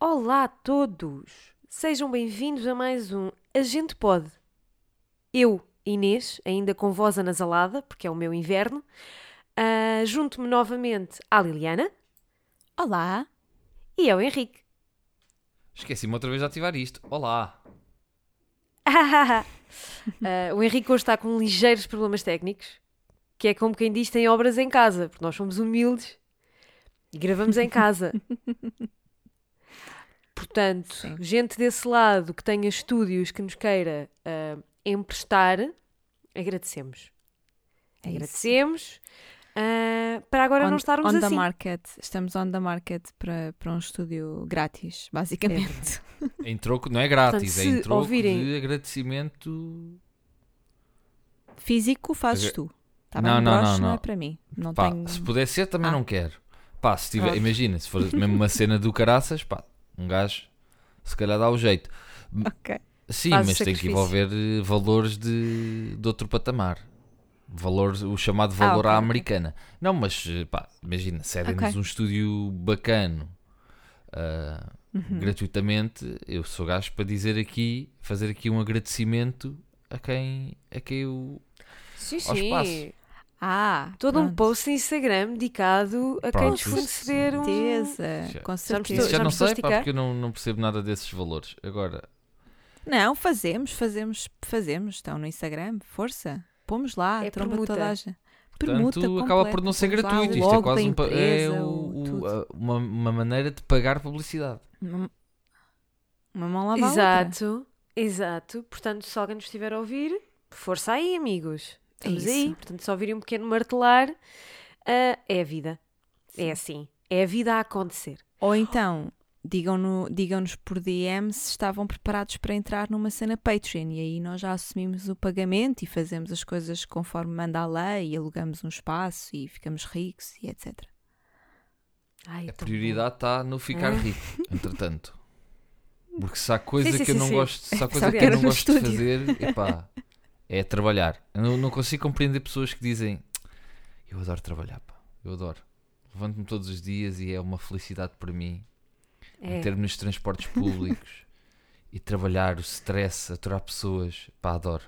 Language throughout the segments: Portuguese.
Olá a todos! Sejam bem-vindos a mais um A Gente Pode. Eu, Inês, ainda com voz anasalada, porque é o meu inverno, ah, junto-me novamente à Liliana Olá. e ao Henrique. Esqueci-me outra vez de ativar isto. Olá. Ah, o Henrique hoje está com ligeiros problemas técnicos, que é como quem diz tem obras em casa, porque nós somos humildes e gravamos em casa. Portanto, Sim. gente desse lado que tenha estúdios que nos queira ah, emprestar, agradecemos. É agradecemos. ah, para agora on, não estarmos on the assim. market. Estamos on the market para, para um estúdio grátis, basicamente. Em troco, não é grátis, Portanto, é em troco ouvirem- de agradecimento. Físico fazes tu. Tá Não, não, Broche não, não não. é para mim. Não Pá, tenho... se puder ser, também Ah. não quero. Pá, se tiver, Pronto. imagina, se for mesmo uma cena do caraças, pá, um gajo se calhar dá o jeito. Ok. Sim, Faz mas tem que envolver eh, valores de, de outro patamar. Valor, o chamado valor ok, à ok. americana. Não, mas eh, pá, imagina, cedem-nos Ok. um estúdio bacano ah, Uhum. gratuitamente. Eu sou gajo para dizer aqui, fazer aqui um agradecimento a quem, a quem eu. Sim, ao sim. espaço. Ah, Todo um pronto. post no Instagram dedicado a quem nos forneceber um... Certeza, Já- com Já certeza. já me não estou a sei, pá, porque eu não, não percebo nada desses valores. Agora, Não, fazemos, fazemos, fazemos. Estão no Instagram, força. Pomos lá, É tromba permuta. toda a gente. portanto, Permuta acaba por completa, não ser gratuito. Isto é quase um, é empresa, o- o- o- a- uma, uma maneira de pagar publicidade. Uma, uma mão lava a outra. Exato, exato. Portanto, se alguém nos estiver a ouvir, força aí, amigos. Estamos É aí. isso. Portanto, se ouvirem um pequeno martelar, ah, é a vida. É assim. É a vida a acontecer. Ou então, digam-no- digam-nos por DM se estavam preparados para entrar numa cena Patreon e aí nós já assumimos o pagamento e fazemos as coisas conforme manda a lei e alugamos um espaço e ficamos ricos e etc. Ai, A prioridade está no ficar Ah. rico, entretanto. Porque se há coisa Sim, sim, que eu sim, não sim. gosto, se há Só coisa que eu não gosto de estúdio. fazer, epá, é trabalhar. Eu não, não consigo compreender pessoas que dizem eu adoro trabalhar, pá, eu adoro. Levanto-me todos os dias e é uma felicidade para mim. É. meter-me nos transportes públicos e trabalhar, o stress, aturar pessoas, pá, adoro.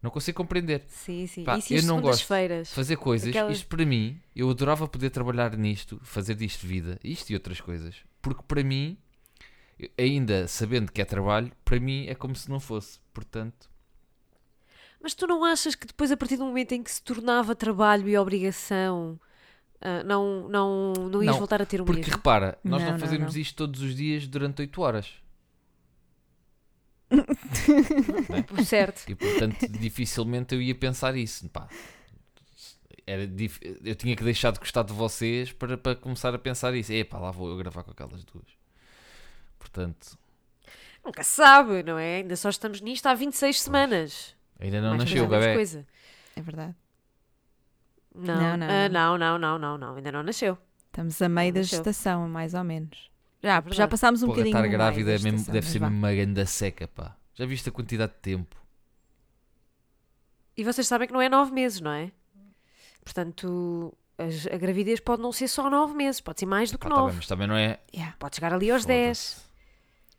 Não consigo compreender. Sim, sim. Pá, eu não gosto. segundas-feiras. Fazer coisas, Aquelas- isto para mim, eu adorava poder trabalhar nisto, fazer disto vida, isto e outras coisas. Porque para mim, ainda sabendo que é trabalho, para mim é como se não fosse. Portanto, Mas tu não achas que depois, a partir do momento em que se tornava trabalho e obrigação, ah, não, não, não ias Não, voltar a ter o porque mesmo? repara, nós Não, não, fazemos não. isto todos os dias durante 8 horas. Certo. E portanto, dificilmente eu ia pensar isso. Pá, era dif- Eu tinha que deixar de gostar de vocês para, para começar a pensar isso. Epá, lá vou eu gravar com aquelas duas. Portanto, Nunca se sabe, não é? Ainda só estamos nisto há 26 semanas. Ainda não Mais nasceu bebê. coisa. É verdade. Não, Não, não, ah, não. não, não, não, não, não, ainda não nasceu. Estamos a meio da Nasceu. gestação, mais ou menos. É Já, verdade. já passámos um Porra, bocadinho estar grávida da é mesmo- gestação, deve ser mesmo uma grande seca, pá. Já viste a quantidade de tempo? E vocês sabem que não é 9 meses, não é? Portanto, as- a gravidez pode não ser só 9 meses, pode ser mais do que Pá, tá bem, 9. mas também não é. Yeah. Pode chegar ali aos 10. Foda-se.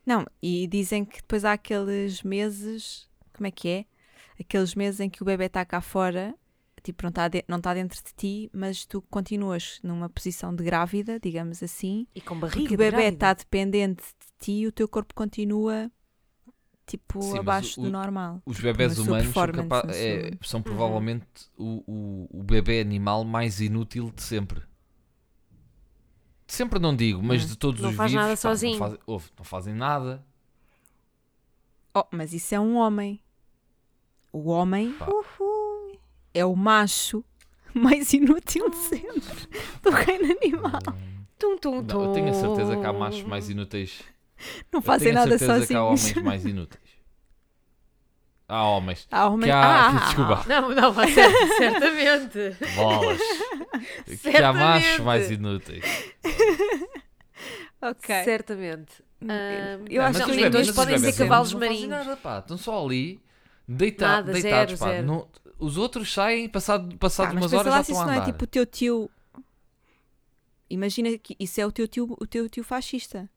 Não, e dizem que depois há aqueles meses, como é que é? Aqueles meses em que o bebê está cá fora, tipo, não está de- não está dentro de ti, mas tu continuas numa posição de grávida, digamos assim, E com porque barriga o bebê de está dependente de ti e o teu corpo continua, tipo, Sim, abaixo o- do normal. Os Tipo, bebés humanos são, capa- é, são provavelmente o, o, o bebê animal mais inútil de sempre. De sempre não digo, mas Hum. de todos Não os faz vivos, nada pá, sozinho. Não, fazem, ouve, não fazem nada. Oh, mas isso é um homem. O homem Pá. uhu, é o macho mais inútil de sempre do reino animal. Tum, tum, Não, eu tenho a certeza que há tum. machos mais inúteis. Não Eu fazem tenho a nada certeza que há sozinhos. homens mais inúteis. Há homens. Há homens... Que há, Ah, desculpa, Não, não, mas cer- certamente. bolas. que há machos Certamente. mais inúteis. ok. Certamente. Eu Não, acho que os dois podem ser cavalos não fazem marinhos. Nada, pá. Estão só ali deita Nada, deitados. zero, pá. zero. Não- os outros saem passado, passado mas umas pensa horas lá já se estão isso a não andar. é tipo o teu tio... Imagina que isso é o teu tio, o teu tio fascista.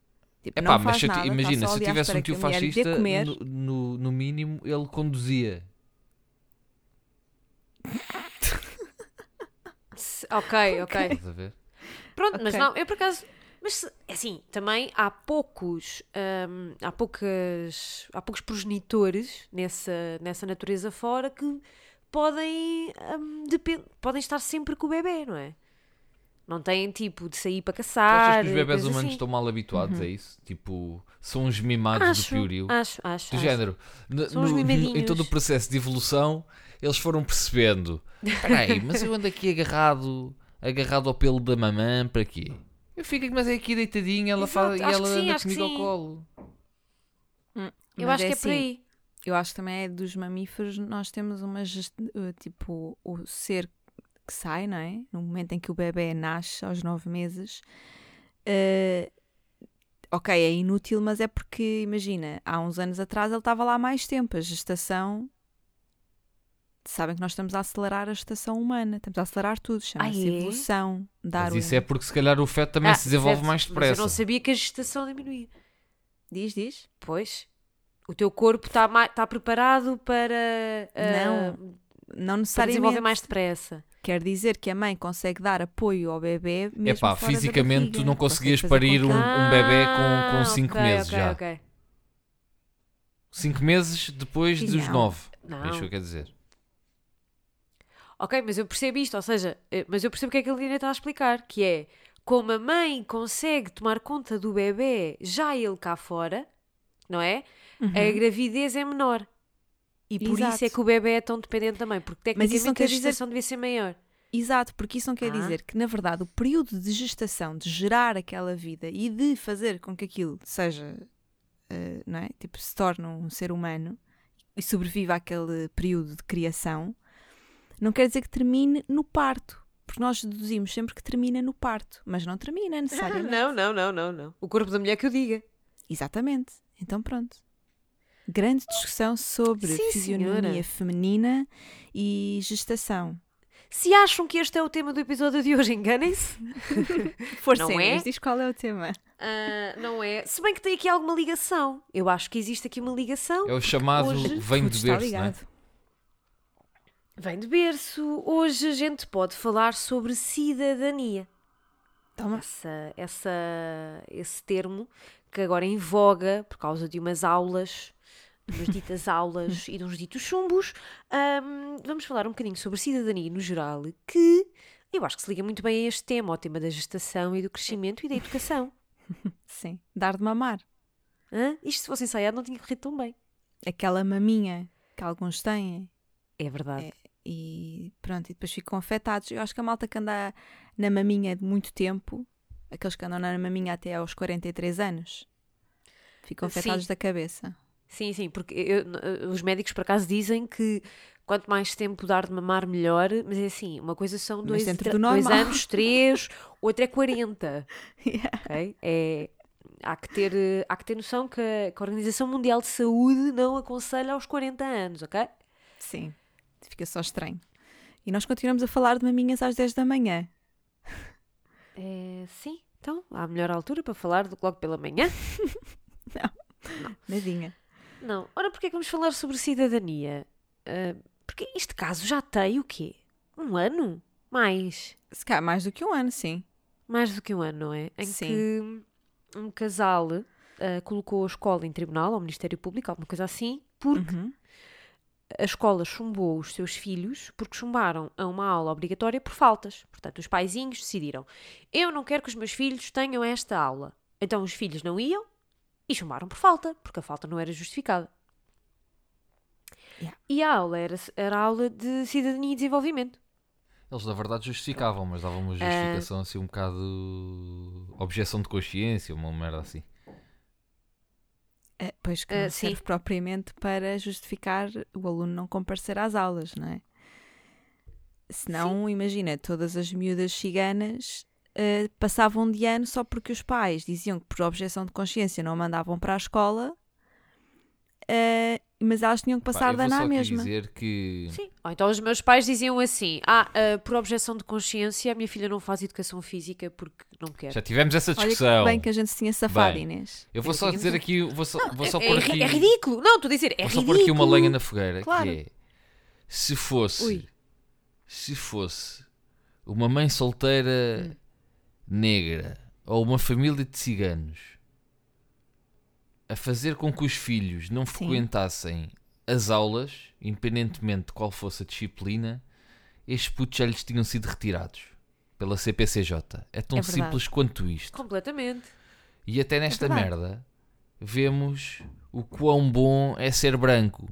Tipo, É não pá, mas faz se eu ti- nada, imagina, só se eu ali à tivesse um espera tio que a mulher lhe dê fascista, comer. no, no, no mínimo ele conduzia. Se- Ok, ok. Estás a ver? Pronto, mas Ok. não, eu por acaso. Mas é assim, também há poucos. hum, há poucas. Há poucos progenitores nessa, nessa natureza fora que podem. hum, podem estar sempre com o bebê, não é? Não têm tipo de sair para Tu caçar. achas que os bebés humanos assim. estão mal habituados a isso? Tipo, são uns mimados acho, do piorio. Acho, acho. Do acho. género, São uns no- mimadinhos. em todo o processo de evolução, eles foram percebendo: peraí, mas eu ando aqui agarrado, agarrado ao pelo da mamã, para quê? Eu fico, mas é aqui deitadinha, ela Exato, faz, e ela sim, anda comigo ao colo. Eu Mas acho que é por assim, aí. Eu acho que também é dos mamíferos, nós temos uma uh, tipo o ser que sai, não é? No momento em que o bebê nasce aos nove meses, uh, ok, é inútil, mas é porque imagina, há uns anos atrás ele estava lá há mais tempo. A gestação sabem que nós estamos a acelerar a gestação humana, estamos a acelerar tudo, chama-se Ah, é? evolução. Darwin. Mas isso é porque se calhar o feto também Ah, se desenvolve certo, mais Mas eu depressa. não sabia que a gestação diminuía. Diz, diz. Pois. O teu corpo está tá preparado para. ah, Não, Não para desenvolver necessariamente. mais depressa. Quer dizer que a mãe consegue dar apoio ao bebê mesmo fora da fisicamente tu não conseguias parir um, um bebê com 5 Ah, ok, meses ok, já. ok. 5 meses depois dos não. 9. Não. É isso que eu quero dizer. Ok, mas eu percebo isto, ou seja, eh, mas eu percebo o que é que a Lina está a explicar, que é como a mãe consegue tomar conta do bebê já ele cá fora, não é? Uhum. A gravidez é menor. E por Exato. isso é que o bebê é tão dependente também, porque tecnicamente a quer dizer- gestação devia ser maior. Exato, porque isso não quer Ah. dizer que, na verdade, o período de gestação, de gerar aquela vida e de fazer com que aquilo seja, eh, não é? Tipo, se torne um ser humano e sobreviva àquele período de criação, não quer dizer que termine no parto. Porque nós deduzimos sempre que termina no parto, mas não termina necessariamente. não, não, não, não, não. O corpo da mulher que eu diga. Exatamente. Então pronto. Grande discussão sobre Sim, fisionomia senhora. feminina e gestação. Se acham que este é o tema do episódio de hoje, enganem-se. Força, Não é? diz qual é o tema. Ah, não é? Se bem que tem aqui alguma ligação. Eu acho que existe aqui uma ligação. É o chamado hoje vem de berço, não é? Vem de berço. Hoje a gente pode falar sobre cidadania. Toma. Essa, essa, esse termo que agora é em voga por causa de umas aulas, de umas ditas aulas e de uns ditos chumbos. Ahm, vamos falar um bocadinho sobre cidadania no geral, que eu acho que se liga muito bem a este tema, ao tema da gestação e do crescimento e da educação. Sim. Dar de mamar. Hã? Isto se fosse ensaiado não tinha corrido tão bem. Aquela maminha que alguns têm É verdade. E pronto, e depois ficam afetados. Eu acho que a malta que anda na maminha de muito tempo, aqueles que andam na maminha até aos 43 anos, ficam Sim. afetados da cabeça. Sim, sim, porque eu- os médicos por acaso dizem que quanto mais tempo dar de mamar, melhor, mas é assim, uma coisa são dois, do dois anos, três, outra é 40, ok? É, há, que ter, há que ter noção que a, que a Organização Mundial de Saúde não aconselha aos 40 anos, ok? Sim, fica só estranho. E nós continuamos a falar de maminhas às 10 da manhã. É, sim, então há a melhor altura para falar do logo pela manhã? Nadinha. Não. Ora, porquê é que vamos falar sobre cidadania? Ah, porque este caso já tem o quê? Um ano? Mais? Se calhar mais do que um ano, sim. mais do que um ano, não é? Em Sim. que um casal ah, colocou a escola em tribunal, ao Ministério Público, alguma coisa assim, porque Uhum. A escola chumbou os seus filhos porque chumbaram a uma aula obrigatória por faltas. Portanto, os paizinhos decidiram: eu não quero que os meus filhos tenham esta aula. Então os filhos não iam e chumbaram por falta, porque a falta não era justificada. Yeah. E a aula era, era a aula de cidadania e desenvolvimento. Eles na verdade justificavam, mas davam uma Ah. justificação assim um bocado. objeção de consciência, uma merda assim. É, pois que não sim. serve propriamente para justificar o aluno não comparecer às aulas, não é? Senão, imagina, todas as miúdas ciganas ah, passavam de ano só porque os pais diziam que por objeção de consciência não a mandavam para a escola mas elas tinham que Pá, passar só à aqui mesma. dizer que Sim. Ou então os meus pais diziam assim: Ah, ah, por objeção de consciência, a minha filha não faz educação física porque não quer. já tivemos essa Olha discussão. que bem que a gente se tinha safado, Bem, Inês. Eu vou só dizer um- aqui, vou só, vou só é, pôr é- aqui, é ridículo! Não, estou a dizer, é vou só ridículo. pôr aqui uma lenha na fogueira, Claro. que é se fosse, Ui. se fosse uma mãe solteira Hum. negra ou uma família de ciganos a fazer com que os filhos não frequentassem as aulas, independentemente de qual fosse a disciplina, estes putos já lhes tinham sido retirados pela CPCJ. É tão É verdade. simples quanto isto. Completamente. E até nesta verdade. merda vemos o quão bom é ser branco.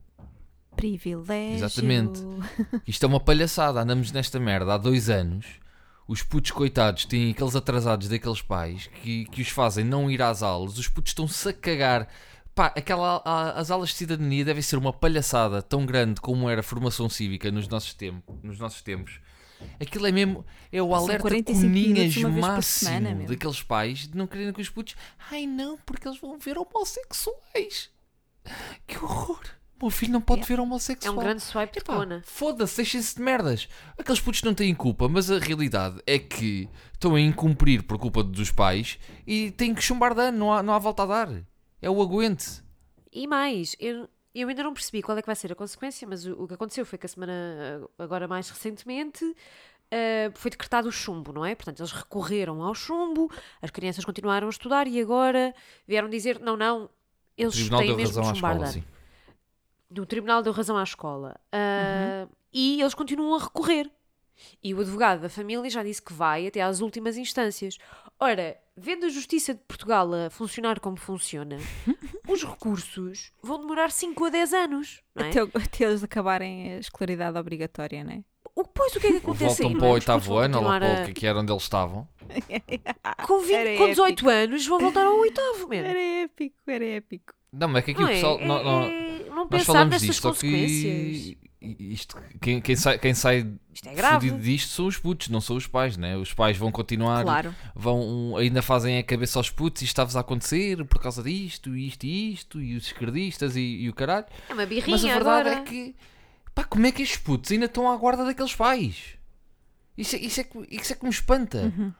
Privilégio. Exatamente. Isto é uma palhaçada. Andamos nesta merda há dois anos. Os putos coitados têm aqueles atrasados daqueles pais que, que os fazem não ir às aulas. Os putos estão-se a cagar. Pá, aquela, a- as aulas de cidadania devem ser uma palhaçada tão grande como era a formação cívica nos nossos, tempos, nos nossos tempos. Aquilo é mesmo. É o São alerta 45 coninhas máximo daqueles pais de não quererem que os putos. Ai não, porque eles vão ver homossexuais. Que horror. O filho não pode Yeah. ver É homossexual. um grande swipe de cona. Foda-se, deixem-se de merdas. Aqueles putos não têm culpa, mas a realidade é que estão a incumprir por culpa dos pais e têm que chumbar de ano, não há, não há volta a dar. É o aguente. E mais, eu, eu ainda não percebi qual é que vai ser a consequência, mas o, o que aconteceu foi que a semana, agora mais recentemente, ah, foi decretado o chumbo, não é? Portanto, eles recorreram ao chumbo, as crianças continuaram a estudar e agora vieram dizer: não, não, eles têm deu mesmo razão chumbar escola, sim. Do tribunal deu razão à escola. Ah, E eles continuam a recorrer. E o advogado da família já disse que vai até às últimas instâncias. Ora, vendo a Justiça de Portugal a funcionar como funciona, os recursos vão demorar 5 a 10 anos. Não é? Até, até eles acabarem a escolaridade obrigatória, não é? O, pois o que é que acontece voltam aí? para o oitavo ano, ou para o que- era onde eles estavam. Com, 20, Era com 18 anos vão voltar ao oitavo, mesmo. Era épico, era épico. Não, mas é que aqui Não o é? pessoal. É- não- não- é- não nós falamos disto, só que. Isto, quem, quem sai, quem sai Isto é fodido disto são os putos, não são os pais, né? Os pais vão continuar Claro. vão, ainda fazem a cabeça aos putos e está-vos a acontecer por causa disto, isto e isto, e os esquerdistas e, e o caralho. É uma birrinha Mas a verdade agora. é que, pá, como é que estes putos ainda estão à guarda daqueles pais? Isso é, isso é, que- isso é que me espanta. Uhum.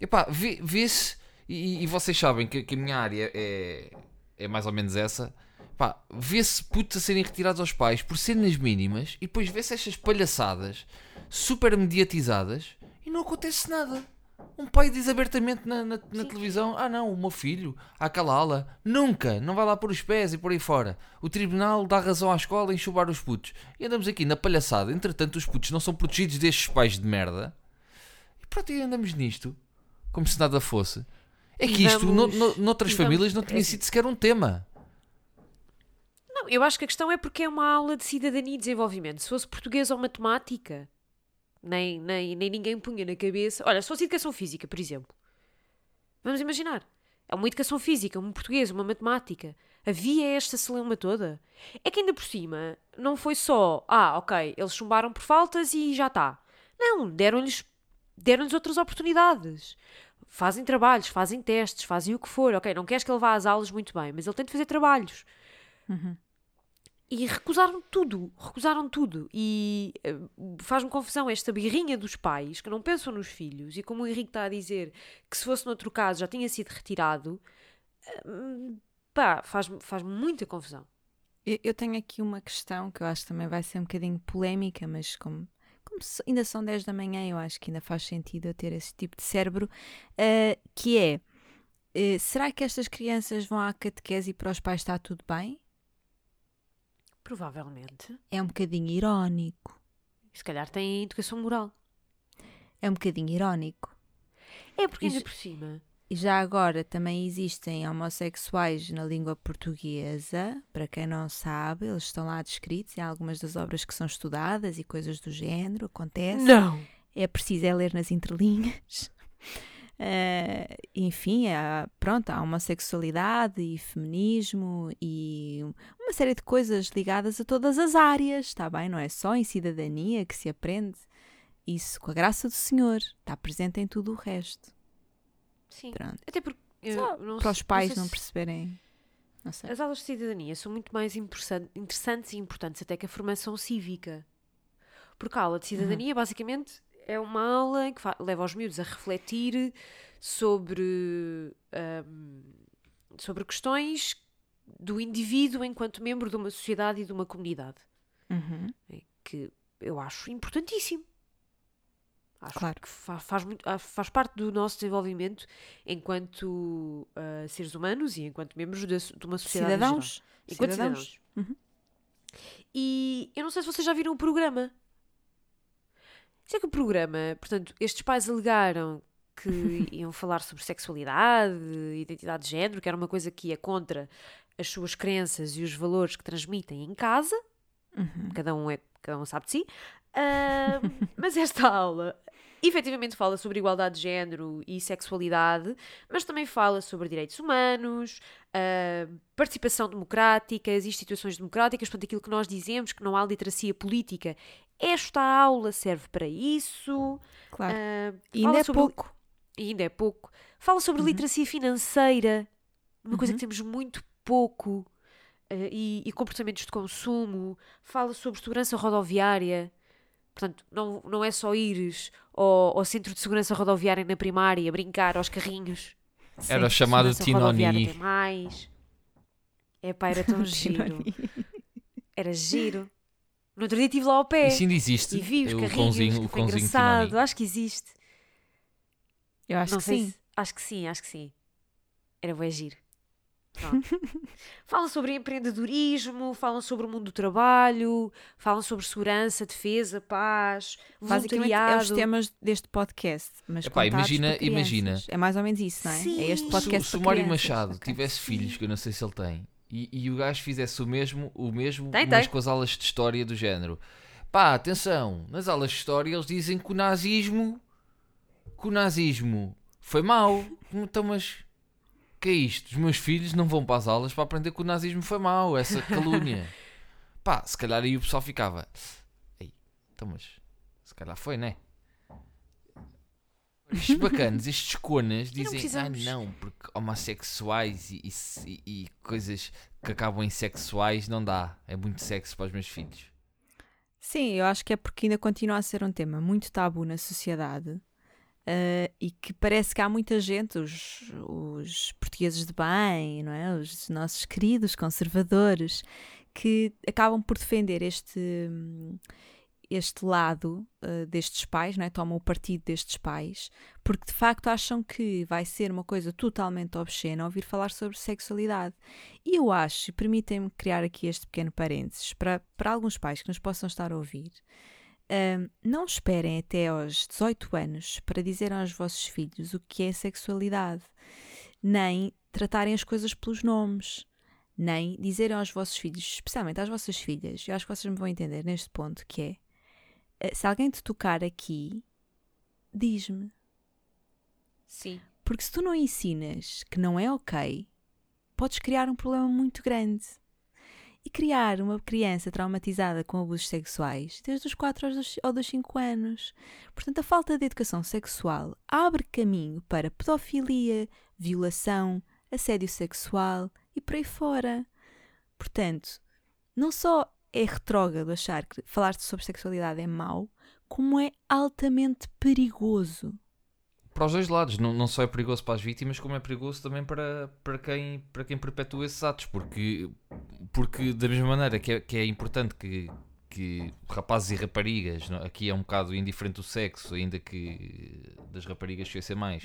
Epá, vê- vê-se, e, e vocês sabem que, que a minha área é, é mais ou menos essa. Pá, vê-se putos a serem retirados aos pais por cenas mínimas e depois vê-se estas palhaçadas super mediatizadas e não acontece nada. Um pai diz abertamente na, na- na televisão: Ah, não, o meu filho, àquela ala, nunca, não vai lá pôr os pés e por aí fora. O tribunal dá razão à escola em chubar os putos. E andamos aqui na palhaçada. Entretanto, os putos não são protegidos destes pais de merda. E pronto, e andamos nisto, como se nada fosse. É E que isto, no, vamos- no- noutras e vamos- famílias, não tinha é- sido sequer um tema. Não, eu acho que a questão é porque é uma aula de cidadania e desenvolvimento. Se fosse português ou matemática, nem, nem, nem ninguém punha na cabeça. Olha, se fosse educação física, por exemplo. Vamos imaginar. É uma educação física, um português, uma matemática. Havia esta celeuma toda. É que ainda por cima, não foi só, ah, ok, eles chumbaram por faltas e já está. Não, deram-lhes deram-lhes outras oportunidades. Fazem trabalhos, fazem testes, fazem o que for. Ok, não queres que ele vá às aulas muito bem, mas ele tem de fazer trabalhos. E recusaram tudo, recusaram tudo. E eh, faz-me confusão esta birrinha dos pais que não pensam nos filhos. E como o Henrique está a dizer que se fosse noutro caso já tinha sido retirado, eh, pá, faz-me faz muita confusão. Eu, eu tenho aqui uma questão que eu acho que também vai ser um bocadinho polémica, mas como, como se- ainda são 10 da manhã, eu acho que ainda faz sentido eu ter esse tipo de cérebro, eh, que é, eh, será que estas crianças vão à catequese e para os pais está tudo bem? Provavelmente. É um bocadinho irónico. Se calhar tem educação moral. É um bocadinho irónico. É porque ainda por cima. E já agora também existem homossexuais na língua portuguesa, para quem não sabe, eles estão lá descritos em algumas das obras que são estudadas e coisas do género, acontece. Não! é preciso é ler nas entrelinhas. Eh, enfim, há, pronto, há homossexualidade e feminismo e uma série de coisas ligadas a todas as áreas, está bem? Não é só em cidadania que se aprende isso com a graça do Senhor, está presente em tudo o resto. Sim. Pronto. Até porque. não Para os pais não se- perceberem. Não. As aulas de cidadania são muito mais interessan- interessantes e importantes até que a formação cívica. Porque a aula de cidadania, basicamente, é uma aula que leva os miúdos a refletir sobre, ahm, sobre questões do indivíduo enquanto membro de uma sociedade e de uma comunidade. Uhum. Que eu acho importantíssimo. Acho Claro. que fa- faz, muito, ah, faz parte do nosso desenvolvimento enquanto ah, seres humanos e enquanto membros so- de uma sociedade. Cidadãos. Enquanto Cidadãos. cidadãos. Uhum. E eu não sei se vocês já viram o programa. Sei que o programa, portanto, estes pais alegaram que iam falar sobre sexualidade, identidade de género, que era uma coisa que ia contra as suas crenças e os valores que transmitem em casa. Uhum. Cada um, é, cada um sabe de si. Ah, mas esta aula efetivamente fala sobre igualdade de género e sexualidade, mas também fala sobre direitos humanos, ah, participação democrática, as instituições democráticas, portanto, aquilo que nós dizemos que não há literacia política. Esta aula serve para isso. Claro. E fala ainda é sobre- pouco. e ainda é pouco. Fala sobre Uhum. literacia financeira, uma coisa Uhum. que temos muito pouco, eh, e, e comportamentos de consumo. Fala sobre segurança rodoviária. Portanto, não, não é só ires ao, ao centro de segurança rodoviária na primária brincar aos carrinhos. Era o Sim. chamado Tinoni. tem mais. É pá, era tão giro. Era giro. No outro dia estive lá ao pé. Isso ainda existe. E vi os o carrinhos, cãozinho, que o foi cãozinho engraçado. Tinoni. Acho que existe. Eu acho não que sim. se- acho que sim, acho que sim. Era bem giro. Falam sobre empreendedorismo, falam sobre o mundo do trabalho, falam sobre segurança, defesa, paz, Basicamente é os temas deste podcast. Mas Epá, imagina- imagina. É mais ou menos isso, não é? Sim. É este Se- podcast se, se o Mário. Machado Ok. tivesse filhos, que eu não sei se ele tem, e, e o gajo fizesse o mesmo, o mesmo Tem, mas tem. com as aulas de história do género. Pá, atenção, nas aulas de história eles dizem que o nazismo que o nazismo foi mau. Então, mas que é isto? Os meus filhos não vão para as aulas para aprender que o nazismo foi mau, essa calúnia. Pá, se calhar aí o pessoal ficava. Ei, então, mas se calhar foi, né? Estes bacanas, estes conas dizem, ah precisamos. não, porque homossexuais e, e- e coisas que acabam em sexuais não dá. É muito sexo para os meus filhos. Sim, eu acho que é porque ainda continua a ser um tema muito tabu na sociedade eh, e que parece que há muita gente, os, os portugueses de bem, não é? os nossos queridos conservadores, que acabam por defender este, este lado eh, destes pais, não é? tomam o partido destes pais, porque de facto acham que vai ser uma coisa totalmente obscena ouvir falar sobre sexualidade. E eu acho, permitem-me criar aqui este pequeno parênteses, para, para alguns pais que nos possam estar a ouvir, não esperem até aos 18 anos para dizerem aos vossos filhos o que é sexualidade, nem tratarem as coisas pelos nomes, nem dizerem aos vossos filhos, especialmente às vossas filhas, eu acho que vocês me vão entender neste ponto, que é, eh, se alguém te tocar aqui, diz-me. Sim. Porque se tu não ensinas que não é ok, podes criar um problema muito grande. E criar uma criança traumatizada com abusos sexuais desde os 4 aos dos- ou dos 5 anos. Portanto, a falta de educação sexual abre caminho para pedofilia, violação, assédio sexual e por aí fora. Portanto, não só é retrógrado achar que falar sobre sexualidade é mau, como é altamente perigoso. Para os dois lados, não, não só é perigoso para as vítimas, como é perigoso também para, para, quem, para quem perpetua esses atos, porque, porque da mesma maneira que é, que é importante que, que rapazes e raparigas, não- aqui é um bocado indiferente o sexo, ainda que das raparigas ser mais,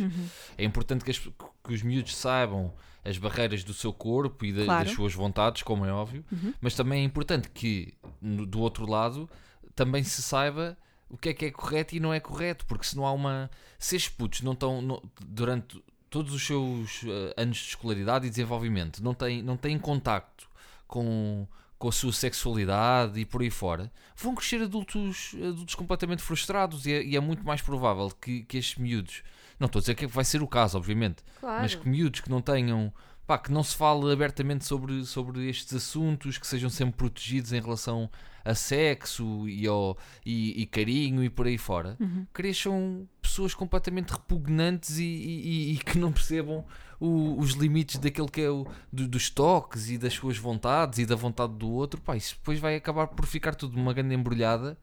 é importante que, as- que os miúdos saibam as barreiras do seu corpo e da- Claro. das suas vontades, como é óbvio, mas também é importante que no- do outro lado também se saiba o que é que é correto e não é correto, porque se não há uma. Se estes putos não estão no- durante todos os seus eh, anos de escolaridade e desenvolvimento, não têm, não têm contacto com, com a sua sexualidade e por aí fora, vão crescer adultos, adultos completamente frustrados e é, e é muito mais provável que, que estes miúdos. Não estou a dizer que vai ser o caso, obviamente, Claro. mas que miúdos que não tenham. Pá, que não se fale abertamente sobre, sobre estes assuntos, que sejam sempre protegidos em relação a sexo e, ao, e, e carinho e por aí fora, cresçam pessoas completamente repugnantes e, e- e que não percebam o- os limites daquele que é o do- dos toques e das suas vontades e da vontade do outro, pá, isso depois vai acabar por ficar tudo uma grande embrulhada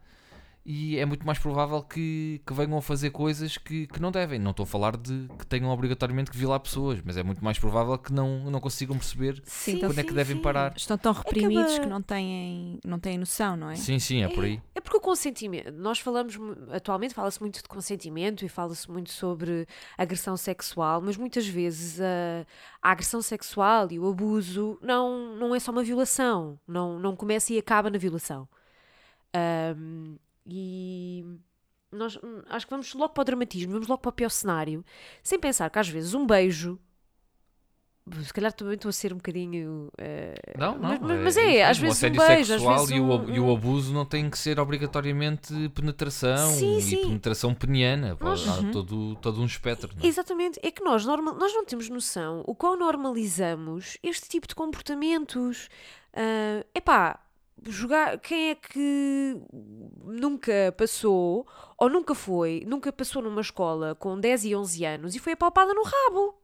e é muito mais provável que, que venham a fazer coisas que, que não devem. Não estou a falar de que tenham obrigatoriamente que violar pessoas, mas é muito mais provável que não, não consigam perceber Sim, quando é que devem parar. Estão tão reprimidos Acaba- que não têm, não têm noção, não é? Sim, sim, é por aí. É porque o consentimento, nós falamos, atualmente fala-se muito de consentimento e fala-se muito sobre agressão sexual, mas muitas vezes a, a agressão sexual e o abuso não, não é só uma violação, não, não começa e acaba na violação. Ahm, e nós hum, acho que vamos logo para o dramatismo, vamos logo para o pior cenário, sem pensar que às vezes um beijo. Se calhar também estou a ser um bocadinho. eh, Não, não. mas, mas- mas é, isso às vezes um o assédio beijo, às sexual vezes e, o, um- ab- e o abuso não tem que ser obrigatoriamente penetração Sim, e sim. penetração peniana. Nós- Há todo, todo um espectro. não é? Exatamente, é que nós, norma- nós não temos noção o quão normalizamos este tipo de comportamentos. É epá, jogar. Quem é que nunca passou ou nunca foi, nunca passou numa escola com 10 e 11 anos e foi apalpada no rabo?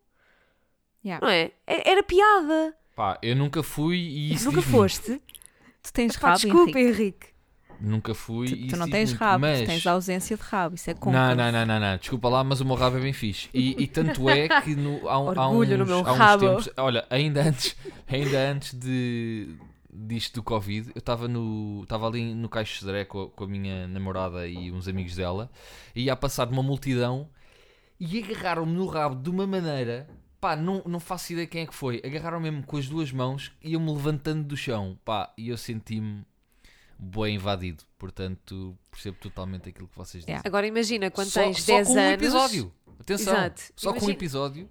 Yeah. Não é? É- Era piada. Pá, eu nunca fui e isso nunca foste? Tu tens Epá, rabo, desculpa, Henrique. Henrique. Nunca fui Tu, e tu não tens muito. rabo, mas... tu tens ausência de rabo, isso é Não, côncavo. não, não, não, não, desculpa lá, mas o meu rabo é bem fixe. E, e tanto é que no, há, um- há uns, no meu há uns rabo. tempos, olha, ainda antes, ainda antes de, disto do Covid, eu estava no estava ali no Caixo de Sodré com, a- com a minha namorada e uns amigos dela, e ia passar uma multidão e agarraram-me no rabo de uma maneira, pá, não, não faço ideia quem é que foi, agarraram-me mesmo com as duas mãos e iam-me levantando do chão, pá, e eu senti-me bem invadido, portanto percebo totalmente aquilo que vocês dizem. Yeah. Agora imagina quando Só- tens só 10 com um anos. episódio. Atenção, Exato. só com um Imagina- episódio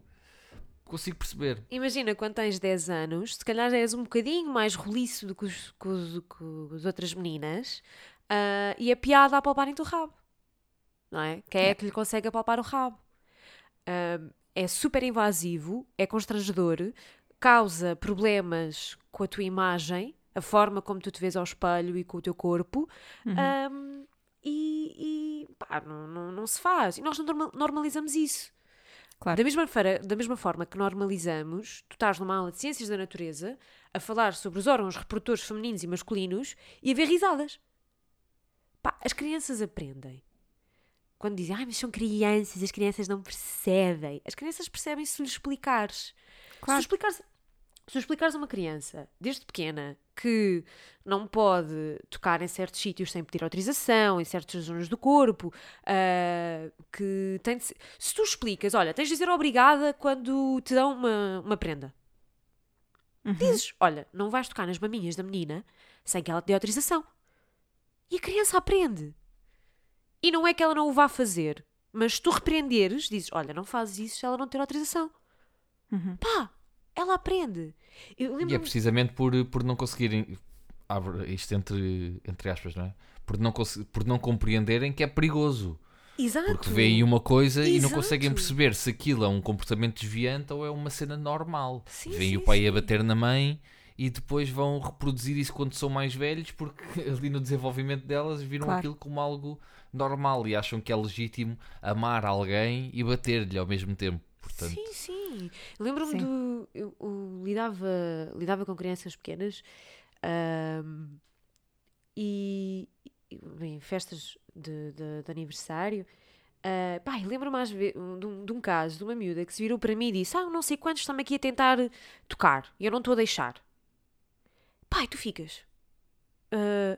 consigo perceber. Imagina quando tens 10 anos, se calhar és um bocadinho mais roliço do que, os, que, os, que as outras meninas ah, e a piada a apalparem-te o rabo. Não é? Quem é que lhe consegue apalpar o rabo? Ah, é super invasivo, é constrangedor, causa problemas com a tua imagem, a forma como tu te vês ao espelho e com o teu corpo. Uhum. Um, e, e, pá, não, não, não se faz. E nós não norma- normalizamos isso. Claro. Da mesma, feira- da mesma forma que normalizamos, tu estás numa aula de Ciências da Natureza a falar sobre os órgãos reprodutores femininos e masculinos e a ver risadas. Pá, as crianças aprendem. Quando dizem, ai, mas são crianças, as crianças não percebem. As crianças percebem se lhes explicares. Claro. Se explicares, se tu explicares a uma criança, desde pequena, que não pode tocar em certos sítios sem pedir autorização, em certas zonas do corpo, ah, que tem de ser... Se tu explicas, olha, tens de dizer obrigada quando te dão uma, uma prenda. Uhum. Dizes, olha, não vais tocar nas maminhas da menina sem que ela te dê autorização. E a criança aprende. E não é que ela não o vá fazer, mas se tu repreenderes, dizes, olha, não fazes isso se ela não ter autorização. Uhum. Pá, ela aprende. E é precisamente por, por não conseguirem, isto entre, entre aspas, não é? Por não, por não compreenderem que é perigoso. Exato. Porque veem uma coisa e não Exato. conseguem perceber se aquilo é um comportamento desviante ou é uma cena normal. Sim, Veem sim, o pai sim. a bater na mãe e depois vão reproduzir isso quando são mais velhos porque ali no desenvolvimento delas viram Claro. aquilo como algo normal e acham que é legítimo amar alguém e bater-lhe ao mesmo tempo. Portanto, Sim, sim. Lembro-me do. Eu, eu lidava, lidava com crianças pequenas ahm, e, e, em festas de, de- de aniversário. ah, pá, e lembro-me às ve- de, um, de um caso de uma miúda que se virou para mim e disse: Ah, não sei quantos estão aqui a tentar tocar e eu não estou a deixar. Pai, tu ficas. ah,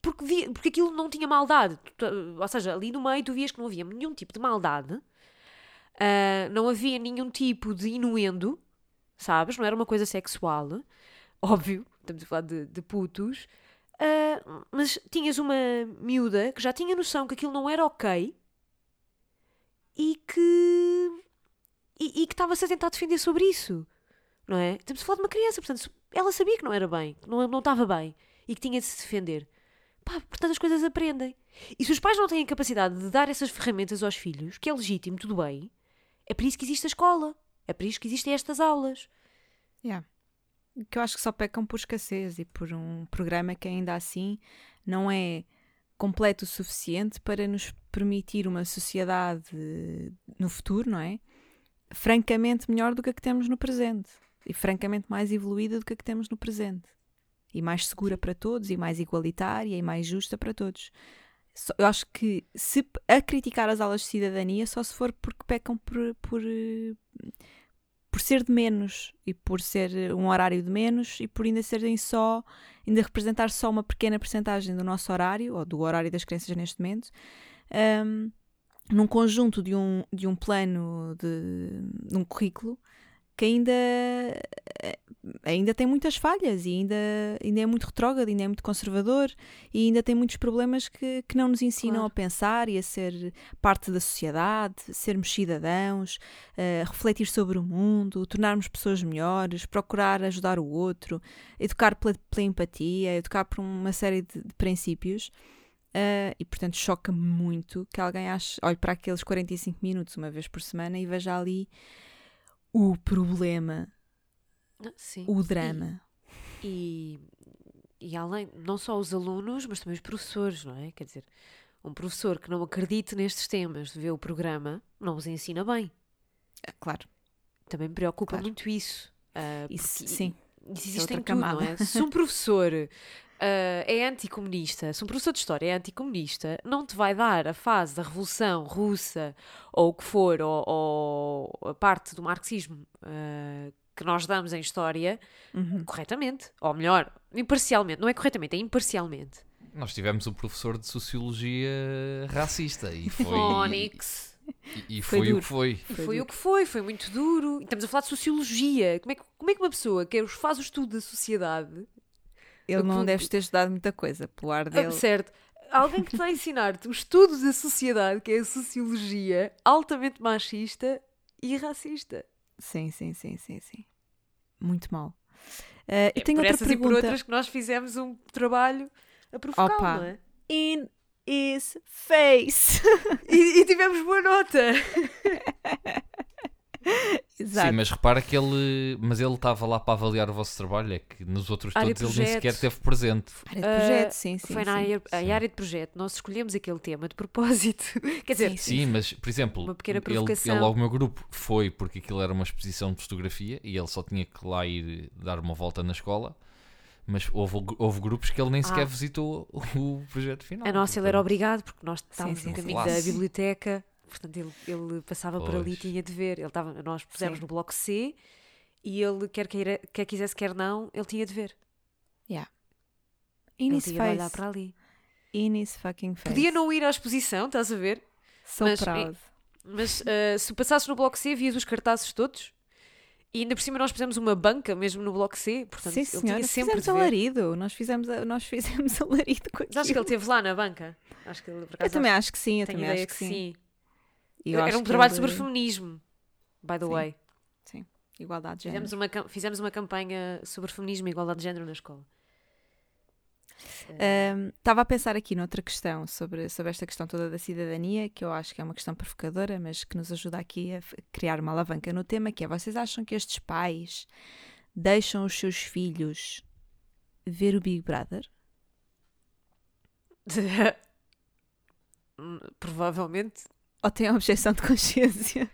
porque, vi- porque aquilo não tinha maldade. Ou seja, ali no meio tu vias que não havia nenhum tipo de maldade. Uh, não havia nenhum tipo de inuendo, sabes? Não era uma coisa sexual, óbvio, estamos a falar de, de putos, Uh, mas tinhas uma miúda que já tinha noção que aquilo não era ok e que. e, e que estava-se a tentar defender sobre isso, não é? Estamos a falar de uma criança, portanto, ela sabia que não era bem, que não, não estava bem e que tinha de se defender. Pá, portanto, as coisas aprendem. E se os pais não têm a capacidade de dar essas ferramentas aos filhos, que é legítimo, tudo bem, é por isso que existe a escola. É por isso que existem estas aulas. Yeah. Que eu acho que só pecam por escassez e por um programa que ainda assim não é completo o suficiente para nos permitir uma sociedade no futuro, não é? Francamente melhor do que a que temos no presente. E francamente mais evoluída do que a que temos no presente. E mais segura para todos, e mais igualitária, e mais justa para todos. Eu acho que se a criticar as aulas de cidadania só se for porque pecam por, por, por ser de menos e por ser um horário de menos e por ainda serem só, ainda representar só uma pequena percentagem do nosso horário, ou do horário das crianças neste momento, ahm, num conjunto de um, de um plano, de, de um currículo que ainda, eh, ainda tem muitas falhas e ainda, ainda é muito retrógrado, ainda é muito conservador e ainda tem muitos problemas que, que não nos ensinam Claro. a pensar e a ser parte da sociedade, sermos cidadãos, eh, refletir sobre o mundo, tornarmos pessoas melhores, procurar ajudar o outro, educar pela, pela empatia, educar por uma série de, de princípios. Eh, e portanto choca-me muito que alguém ache, olhe para aqueles 45 minutos uma vez por semana e veja ali o problema, Sim. o drama. E, e além, não só os alunos, mas também os professores, não é? Quer dizer, um professor que não acredite nestes temas de ver o programa não os ensina bem. Ah, Claro, Também me preocupa Claro. muito isso. ah, isso sim. Isso é existe outra em tudo, não camada. é? Se um professor ah, é anticomunista, se um professor de história é anticomunista, não te vai dar a fase da Revolução Russa ou o que for, ou, ou a parte do marxismo ah, que nós damos em história Uhum. corretamente. Ou melhor, imparcialmente. Não é corretamente, é imparcialmente. Nós tivemos um professor de sociologia racista e foi. E, e Foi foi, o que foi. E Foi foi o que foi, foi muito duro. E estamos a falar de sociologia. Como é que, como é que uma pessoa que faz o estudo da sociedade Ele não deve ter estudado muita coisa, pelo ar Ah, dele. certo. Alguém que está a ensinar-te os estudos da sociedade, que é a sociologia, altamente machista e racista. Sim, sim, sim, sim, sim. Muito mal. Uh, É eu tenho por outra essas e por pergunta. outras que nós fizemos um trabalho a provocar, Opa. não é? In his face. E, e tivemos boa nota. Exato. Sim, mas repara que ele. Mas ele estava lá para avaliar o vosso trabalho, é que nos outros Área todos ele nem sequer esteve presente. Área de projeto, sim, sim. Foi na sim. área, a sim. área de projeto. Nós escolhemos aquele tema de propósito. Quer dizer, Sim, Sim, mas, por exemplo, Uma pequena ele, provocação. ele ao meu grupo foi porque aquilo era uma exposição de fotografia e ele só tinha que lá ir dar uma volta na escola. Mas houve, houve grupos que ele nem sequer Ah. visitou o, o projeto final. a nossa ele era obrigado, porque nós estávamos no caminho da biblioteca. Portanto, ele, ele passava por ali e Pois. tinha de ver. Ele estava, nós pusemos Sim. no bloco C e ele, quer, queira, quer quisesse, quer não, ele tinha de ver. In ele tinha de olhar para ali. In his fucking face. Podia não ir à exposição, estás a ver? So mas- proud. Mas ah, se passasses no bloco C, vias os cartazes todos. E ainda por cima nós pusemos uma banca mesmo no bloco C. Portanto, Sim, ele senhora. tinha Nós sempre fizemos alarido. Nós fizemos, a- nós fizemos alarido com Mas acho que ele aquilo. esteve lá na banca. Acho que ele, por Eu acaso, também acho- que sim. Eu tenho também ideia acho que sim. sim. Eu Era um trabalho ele- sobre feminismo, by the Sim. way. Igualdade de género. Fizemos uma, fizemos uma campanha sobre feminismo e igualdade de género na escola. Estava a pensar aqui noutra questão sobre, sobre esta questão toda da cidadania, que eu acho que é uma questão provocadora, mas que nos ajuda aqui a criar uma alavanca no tema, que é vocês acham que estes pais deixam os seus filhos ver o Big Brother? Hum, Provavelmente. Ou têm objeção de consciência?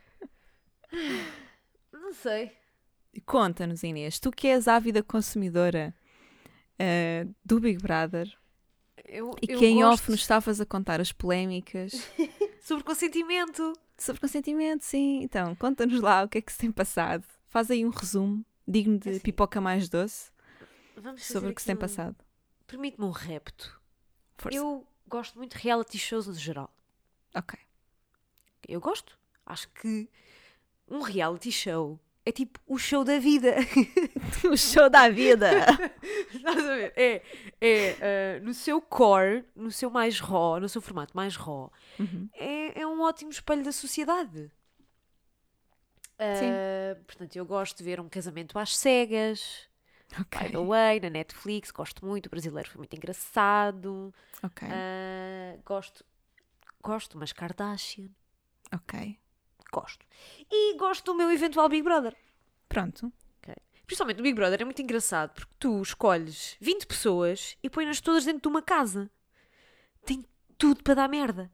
Não sei. Conta-nos, Inês, tu que és ávida consumidora eh, do Big Brother Eu, e que em gosto off nos estavas a contar as polémicas sobre consentimento. sobre consentimento, sim. Então, conta-nos lá o que é que se tem passado. Faz aí um resumo digno de É assim, pipoca mais doce sobre o que se tem um- passado. Permite-me um repto. Força. Eu gosto muito de reality shows no geral. Ok. Eu gosto. Acho que um reality show é tipo o show da vida. o show da vida. Estás a ver? É, é ah, no seu core, no seu mais raw, no seu formato mais raw, Uhum. é, é um ótimo espelho da sociedade. Ah, portanto, eu gosto de ver um casamento às cegas, Ok. by the way, na Netflix, gosto muito, o brasileiro foi muito engraçado. Ok. Ah, gosto, gosto, mas Kardashian, Ok. gosto. E gosto do meu eventual Big Brother. Pronto. Principalmente no Big Brother é muito engraçado porque tu escolhes 20 pessoas e pões-nas todas dentro de uma casa. Tem tudo para dar merda.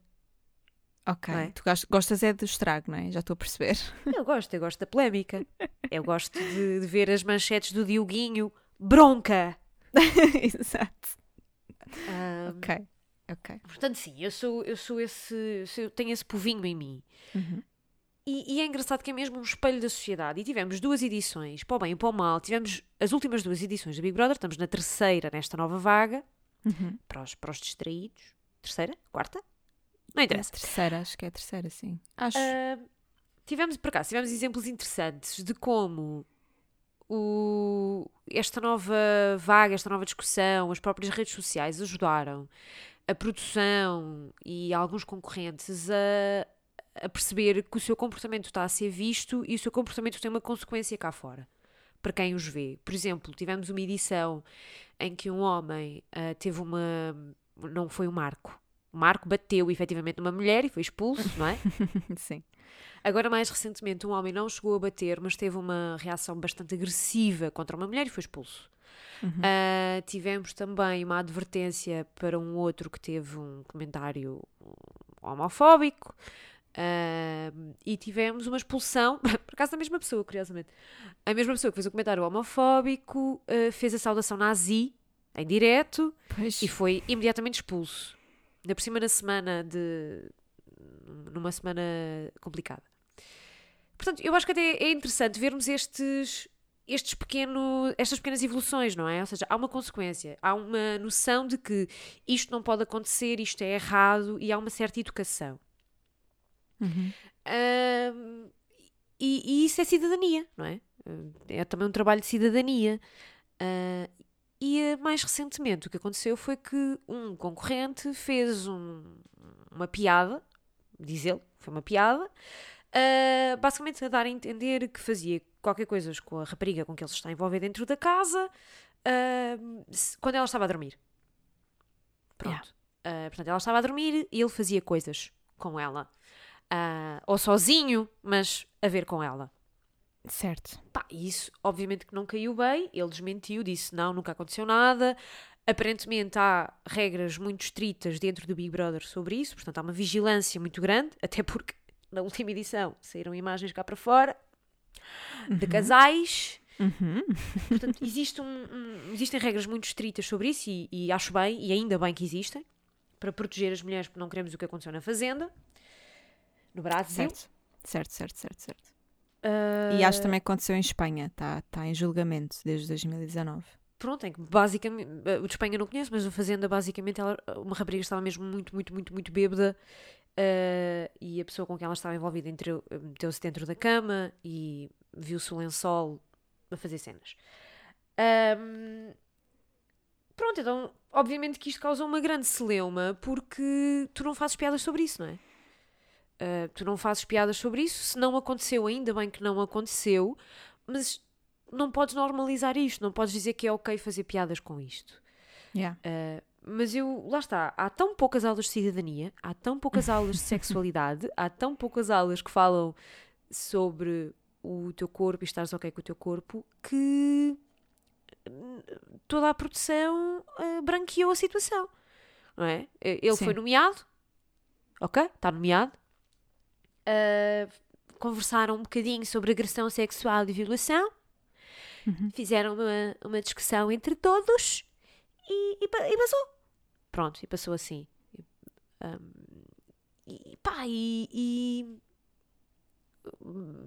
Ok. É? Tu gostas, é do estrago, não é? Já estou a perceber. Eu gosto, eu gosto da polémica. Eu gosto de, de ver as manchetes do Dioguinho. Bronca! Exato. Ah, Ok. Ok. Portanto, sim, eu sou, eu sou esse. Eu tenho esse povinho em mim. Uhum. E, e é engraçado que é mesmo um espelho da sociedade. E tivemos duas edições, para o bem e para o mal. Tivemos as últimas duas edições do Big Brother. Estamos na terceira, nesta nova vaga. Uhum. Para os, para os distraídos. Terceira? Quarta? Não interessa. Terceira, acho que é a terceira, sim. Acho. Ah, tivemos, por acaso, tivemos exemplos interessantes de como o, esta nova vaga, esta nova discussão, as próprias redes sociais ajudaram a produção e alguns concorrentes a, a perceber que o seu comportamento está a ser visto e o seu comportamento tem uma consequência cá fora para quem os vê. Por exemplo, tivemos uma edição em que um homem ah, teve uma. Não foi um marco. O Marco bateu efetivamente numa mulher e foi expulso, não é? sim. Agora, mais recentemente, um homem não chegou a bater, mas teve uma reação bastante agressiva contra uma mulher e foi expulso. Uhum. Ah, tivemos também uma advertência para um outro que teve um comentário homofóbico. Ah, e tivemos uma expulsão, por acaso da mesma pessoa, curiosamente. A mesma pessoa que fez o comentário homofóbico ah, fez a saudação nazi em direto Pois. e foi imediatamente expulso. Ainda por cima na semana de. numa semana complicada. Portanto, eu acho que até é interessante vermos estes. Estes pequeno, estas pequenas evoluções, não é? Ou seja, há uma consequência, há uma noção de que isto não pode acontecer, isto é errado e há uma certa educação. Uhum. E, e isso é cidadania, não é? É também um trabalho de cidadania. Ah, e mais recentemente o que aconteceu foi que um concorrente fez um- uma piada, diz ele, foi uma piada, ah, basicamente a dar a entender que fazia qualquer coisa com a rapariga com que ele se está envolvido dentro da casa se- quando ela estava a dormir. Pronto. Ah, portanto, ela estava a dormir e ele fazia coisas com ela. Ah, ou sozinho, mas a ver com ela. Certo. Pá, e isso obviamente que não caiu bem, ele desmentiu, disse não, nunca aconteceu nada. Aparentemente há regras muito estritas dentro do Big Brother sobre isso, portanto há uma vigilância muito grande, até porque na última edição saíram imagens cá para fora de casais. Uhum. Portanto, existe um- um- existem regras muito estritas sobre isso e, e acho bem, e ainda bem que existem, para proteger as mulheres, porque não queremos o que aconteceu na Fazenda, no Brasil. Certo. Certo, certo, certo, certo. Ah, E acho também que aconteceu em Espanha, está tá em julgamento desde 2019. pronto, em que basicamente, eh, o de Espanha não conheço, mas a Fazenda, basicamente, ela, uma rapariga estava mesmo muito, muito, muito, muito bêbada eh, e a pessoa com quem ela estava envolvida meteu-se dentro da cama e viu-se o lençol a fazer cenas. Ahm, pronto, então, obviamente que isto causou uma grande celeuma porque tu não fazes piadas sobre isso, não é? Ah, tu não fazes piadas sobre isso, se não aconteceu, ainda bem que não aconteceu, mas não podes normalizar isto, não podes dizer que é ok fazer piadas com isto. Yeah. Uh, mas eu, lá está, há tão poucas aulas de cidadania, há tão poucas aulas de sexualidade, há tão poucas aulas que falam sobre o teu corpo e estares ok com o teu corpo, que hum, toda a produção uh, branqueou a situação, não é? Eh, Ele Sim. foi nomeado, ok, está nomeado. Uh, conversaram um bocadinho sobre agressão sexual e violação, Uhum. fizeram uma, uma discussão entre todos e, e, e passou. Pronto, e passou assim. Um, e pá, e. e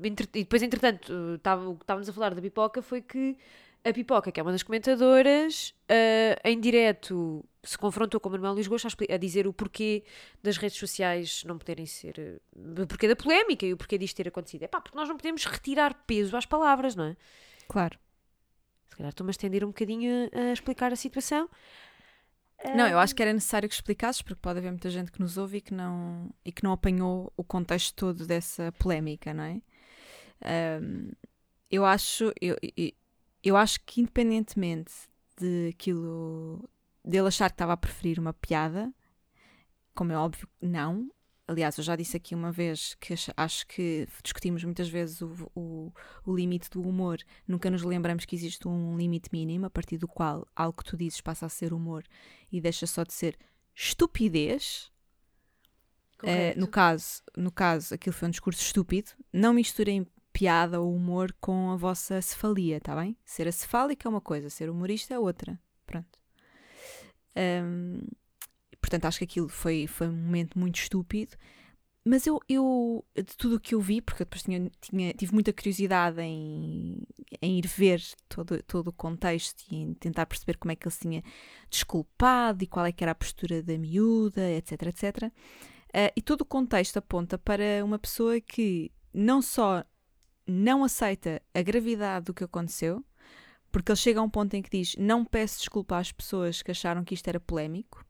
entre- e depois, entretanto, tava- o que estávamos a falar da pipoca foi que a pipoca, que é uma das comentadoras, uh, em direto se confrontou com o Manuel Luís Gosto a, dizer o porquê das redes sociais não poderem ser. uh, o porquê da polémica e o porquê disto ter acontecido. É pá, porque nós não podemos retirar peso às palavras, não é? Claro. Se calhar estou-me a estender um bocadinho a explicar a situação. Não, eu acho que era necessário que explicasses, porque pode haver muita gente que nos ouve e que não, e que não apanhou o contexto todo dessa polémica, não é? Ahm, eu acho, eu, eu acho que independentemente de aquilo, dele achar que estava a preferir uma piada, como é óbvio, não. Aliás, eu já disse aqui uma vez que acho, que discutimos muitas vezes o, o, o limite do humor. Nunca nos lembramos que existe um limite mínimo a partir do qual algo que tu dizes passa a ser humor e deixa só de ser estupidez. Eh, no, caso, no caso, aquilo foi um discurso estúpido. Não misturem piada ou humor com a vossa cefalia, tá bem? Ser acefálico é uma coisa, ser humorista é outra. Pronto. Um, portanto, acho que aquilo foi, foi um momento muito estúpido. Mas eu, eu de tudo o que eu vi, porque eu depois tinha, tinha, tive muita curiosidade em, em ir ver todo, todo o contexto e em tentar perceber como é que ele se tinha desculpado e qual é que era a postura da miúda, etc, etc. Uh, e todo o contexto aponta para uma pessoa que não só não aceita a gravidade do que aconteceu, porque ele chega a um ponto em que diz: Não peço desculpa às pessoas que acharam que isto era polémico.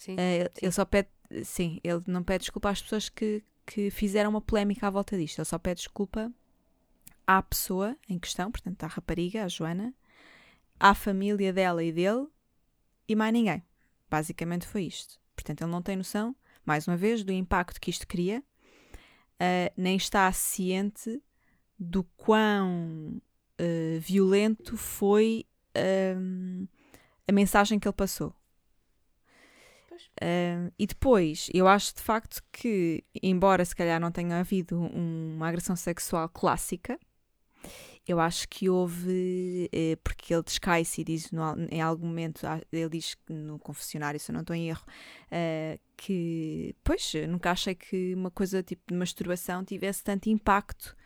Sim, Uh, sim. Ele só pede, sim, ele não pede desculpa às pessoas que, que fizeram uma polémica à volta disto. Ele só pede desculpa à pessoa em questão, portanto, à rapariga, à Joana, à família dela e dele e mais ninguém. Basicamente foi isto. Portanto, ele não tem noção, mais uma vez, do impacto que isto cria, uh, nem está ciente do quão uh, violento foi um, a mensagem que ele passou. Um, e depois, eu acho de facto que, embora se calhar não tenha havido um- uma agressão sexual clássica, eu acho que houve, eh, porque ele descai-se e diz no em algum momento, ah, ele diz no confessionário, se eu não estou em erro, eh, que, pois, nunca achei que uma coisa tipo de masturbação tivesse tanto impacto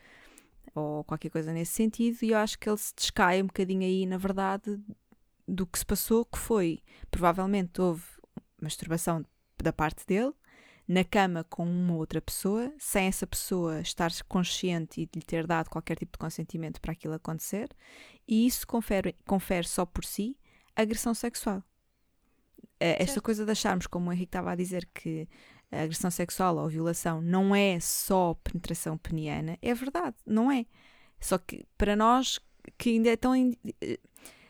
ou qualquer coisa nesse sentido, e eu acho que ele se descai um bocadinho aí, na verdade, do que se passou, que foi, provavelmente houve masturbação da parte dele, na cama com uma outra pessoa, sem essa pessoa estar consciente e de lhe ter dado qualquer tipo de consentimento para aquilo acontecer, e isso confere, confere só por si agressão sexual. Eh, Esta Certo. coisa de acharmos, como o Henrique estava a dizer, que a agressão sexual ou violação não é só penetração peniana, é verdade, não é. Só que para nós, que ainda é tão.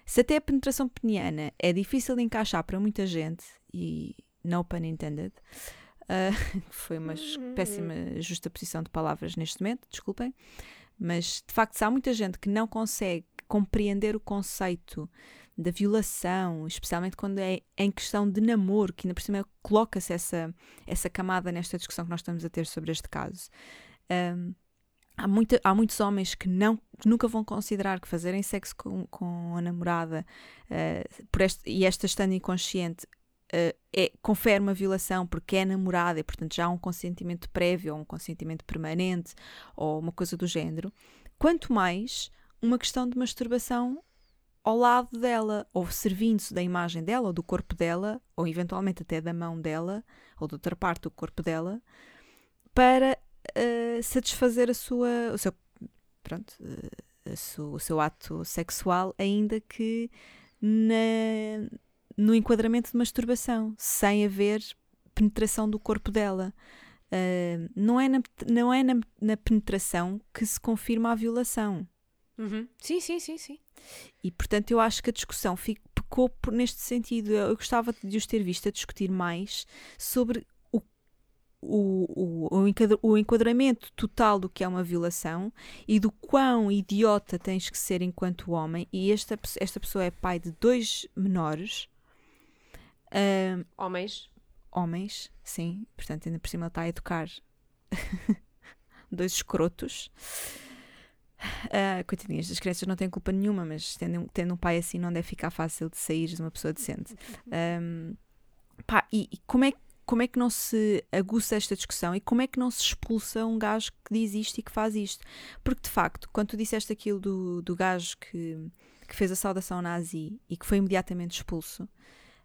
Se até a penetração peniana é difícil de encaixar para muita gente, e no pun intended, ah, foi uma es- péssima justaposição de palavras neste momento, desculpem, mas de facto, se há muita gente que não consegue compreender o conceito da violação, especialmente quando é em questão de namoro, que ainda por cima coloca-se essa, essa camada nesta discussão que nós estamos a ter sobre este caso. Ahm, há, muita, há muitos homens que, não, nunca vão considerar que fazerem sexo com, com a namorada eh, por este, e esta estando inconsciente eh, é, confere uma violação porque é namorada e, portanto, já há um consentimento prévio ou um consentimento permanente ou uma coisa do género. Quanto mais uma questão de masturbação ao lado dela, ou servindo-se da imagem dela, ou do corpo dela, ou eventualmente até da mão dela, ou de outra parte do corpo dela, para eh, satisfazer a sua, o seu, pronto, eh, su- o seu ato sexual, ainda que na, no enquadramento de masturbação, sem haver penetração do corpo dela. Eh, não é, na, não é na, na penetração que se confirma a violação. Uhum. Sim, sim, sim, sim. E portanto eu acho que a discussão fico, pecou por, neste sentido. Eu, eu gostava de os ter visto a discutir mais sobre o, o, o, o enquadra- o enquadramento total do que é uma violação e do quão idiota tens que ser enquanto homem. E esta, esta pessoa é pai de dois menores. ahm, Homens. homens, sim, portanto, ainda por cima ele está a educar dois escrotos. Ah, coitadinhas, as crianças não têm culpa nenhuma, mas tendo, um- tendo um pai assim não deve ficar fácil de sair de uma pessoa decente. Ahm, pá, e, e como, é, que- como é que não se aguça esta discussão e como é que não se expulsa um gajo que diz isto e que faz isto? Porque de facto, quando tu disseste aquilo do, do gajo que, que fez a saudação nazi e que foi imediatamente expulso,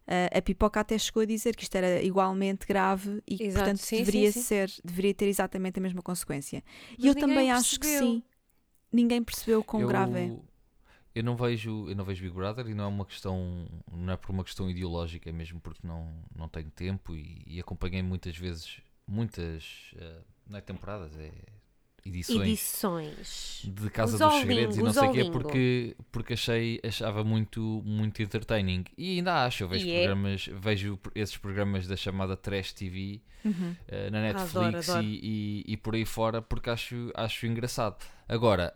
ah, a pipoca até chegou a dizer que isto era igualmente grave e que, Exato, portanto, sim, sim, deveria sim. ser, deveria ter exatamente a mesma consequência. Mas e eu também acho que percebeu. sim. Ninguém percebeu quão eu, grave é. Eu não vejo, eu não vejo Big Brother e não é uma questão, não é por uma questão ideológica, é mesmo porque não, não tenho tempo e, e acompanhei muitas vezes, muitas, eh, não é temporadas, é edições Edições. de Casa Os dos ao Segredos e não sei o quê, porque, porque achei, achava muito, muito entertaining. E ainda acho, eu vejo E é. programas, vejo esses programas da chamada Trash TV Uhum. eh, na Netflix Adoro, adoro. E, e, e por aí fora porque acho, acho engraçado. Agora,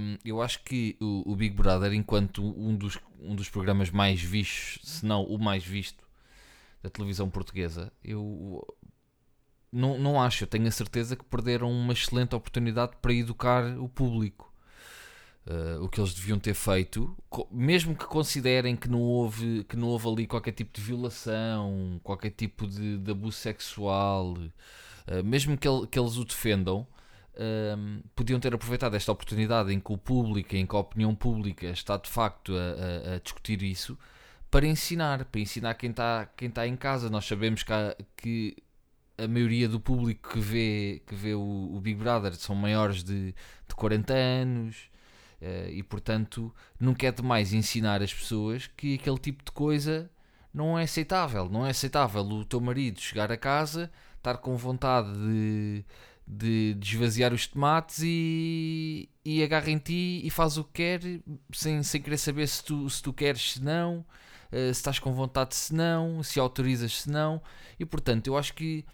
hum, eu acho que o, o Big Brother, enquanto um dos, um dos programas mais vistos, se não o mais visto da televisão portuguesa, eu não, não acho, eu tenho a certeza que perderam uma excelente oportunidade para educar o público. Uh, o que eles deviam ter feito, mesmo que considerem que não houve, que não houve ali qualquer tipo de violação, qualquer tipo de, de abuso sexual, uh, mesmo que, ele, que, eles o defendam, uh, podiam ter aproveitado esta oportunidade em que o público, em que a opinião pública está de facto a, a, a discutir isso, para ensinar, para ensinar quem está quem tá em casa. Nós sabemos que, há, que a maioria do público que vê, que vê o, o Big Brother são maiores de, de 40 anos Uh, e portanto, nunca é demais ensinar as pessoas que aquele tipo de coisa não é aceitável. Não é aceitável o teu marido chegar a casa, estar com vontade de, de, de esvaziar os tomates e, e agarra em ti e faz o que quer sem, sem querer saber se tu, se tu queres, se não, uh, se estás com vontade, se não, se autorizas, se não. E portanto, eu acho que,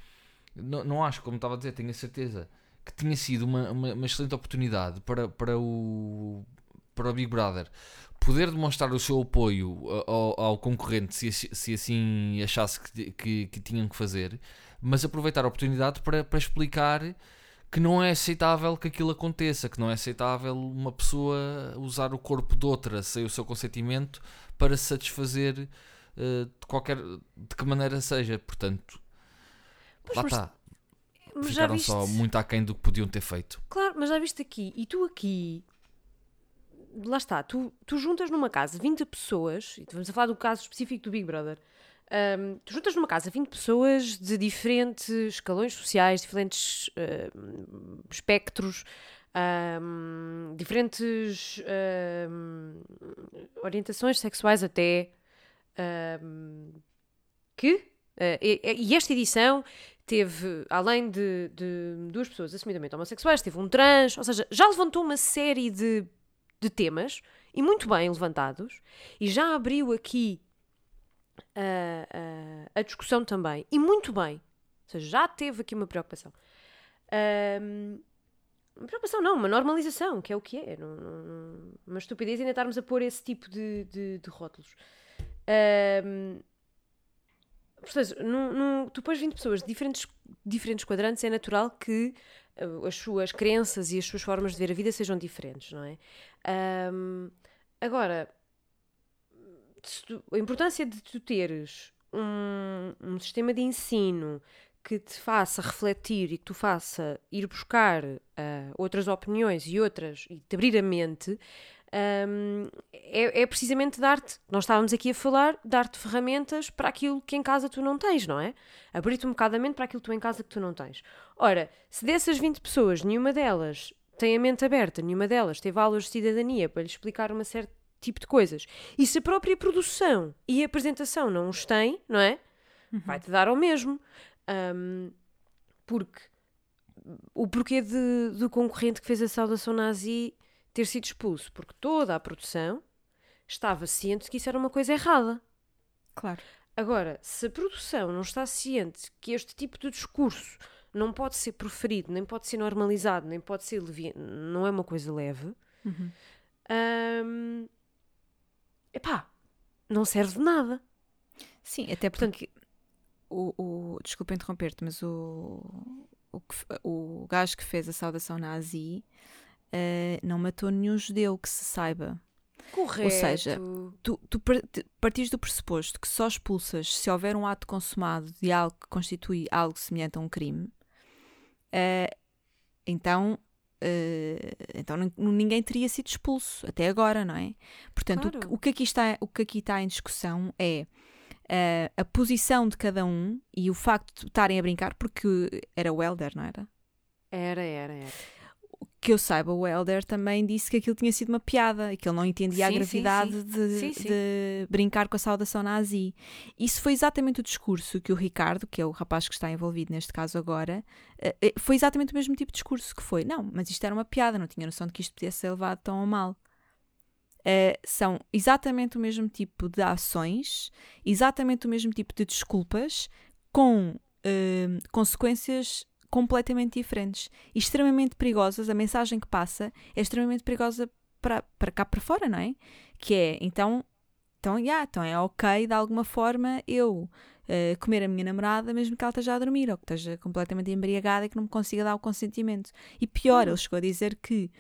não, não acho, como estava a dizer, tenho a certeza que tinha sido uma, uma, uma, excelente oportunidade para, para, o, para o Big Brother poder demonstrar o seu apoio ao, ao concorrente se, se assim achasse que, que, que, tinham que fazer, mas aproveitar a oportunidade para, para explicar que não é aceitável que aquilo aconteça, que não é aceitável uma pessoa usar o corpo de outra sem o seu consentimento para satisfazer uh, de qualquer de que maneira seja. Portanto, pois, lá está. mas ficaram viste... só muito aquém do que podiam ter feito. Claro, mas já viste aqui, e tu aqui, lá está, tu, tu juntas numa casa 20 pessoas, e vamos a falar do caso específico do Big Brother, um, tu juntas numa casa 20 pessoas de diferentes escalões sociais, diferentes uh, espectros, um, diferentes um, orientações sexuais até, que, uh, e, e esta edição teve, além de, de, duas pessoas assumidamente homossexuais, teve um trans, ou seja, já levantou uma série de, de temas, e muito bem levantados, e já abriu aqui uh, uh, a discussão também, e muito bem, ou seja, já teve aqui uma preocupação. Uh, uma preocupação não, uma normalização, que é o que é. Não, não, uma estupidez ainda estarmos a pôr esse tipo de, de, de rótulos. Uh, Portanto, no, no, tu pões 20 pessoas de diferentes, diferentes quadrantes, é natural que uh, as suas crenças e as suas formas de ver a vida sejam diferentes, não é? Um, agora, tu, a importância de tu teres um, um sistema de ensino que te faça refletir e que tu faça ir buscar uh, outras opiniões e outras e te abrir a mente um, é, é, precisamente dar-te, nós estávamos aqui a falar, dar-te ferramentas para aquilo que em casa tu não tens, não é? Abrir-te um bocado a mente para aquilo que tu em casa que tu não tens. Ora, se dessas 20 pessoas, nenhuma delas tem a mente aberta, nenhuma delas teve aulas de cidadania para lhe explicar uma certa tipo de coisas, e se a própria produção e a apresentação não os têm, não é? Uhum. Vai-te dar ao mesmo. Um, porque o porquê de, do concorrente que fez a saudação nazi ter sido expulso, porque toda a produção estava ciente que isso era uma coisa errada. Claro. Agora, se a produção não está ciente que este tipo de discurso não pode ser proferido, nem pode ser normalizado, nem pode ser levi... não é uma coisa leve, uhum. hum, epá, não serve de nada. Sim, até porque Portanto, o, o desculpa interromper-te, mas o, o, o gajo que fez a saudação nazi uh, não matou nenhum judeu que se saiba. Correto. Ou seja, tu, tu partires do pressuposto que só expulsas se houver um ato consumado de algo que constitui algo semelhante a um crime, uh, então, uh, então ninguém teria sido expulso até agora, não é? Portanto, claro. o, o, que aqui está, o que aqui está em discussão é uh, a posição de cada um e o facto de estarem a brincar, porque era o Elder, não era? Era, era, era que eu saiba, o Elder também disse que aquilo tinha sido uma piada e que ele não entendia sim, a gravidade sim, sim. De, de, brincar com a saudação nazi. Isso foi exatamente o discurso que o Ricardo, que é o rapaz que está envolvido neste caso agora, eh, eh, foi exatamente o mesmo tipo de discurso que foi. Não, mas isto era uma piada, não tinha noção de que isto podia ser levado tão a mal. Uh, são exatamente o mesmo tipo de ações, exatamente o mesmo tipo de desculpas, com uh, consequências completamente diferentes e extremamente perigosas. A mensagem que passa é extremamente perigosa para, para cá para fora, não é? Que é, então, então, yeah, então é ok de alguma forma eu eh, comer a minha namorada, mesmo que ela esteja a dormir ou que esteja completamente embriagada e que não me consiga dar o consentimento. E pior, ele chegou a dizer que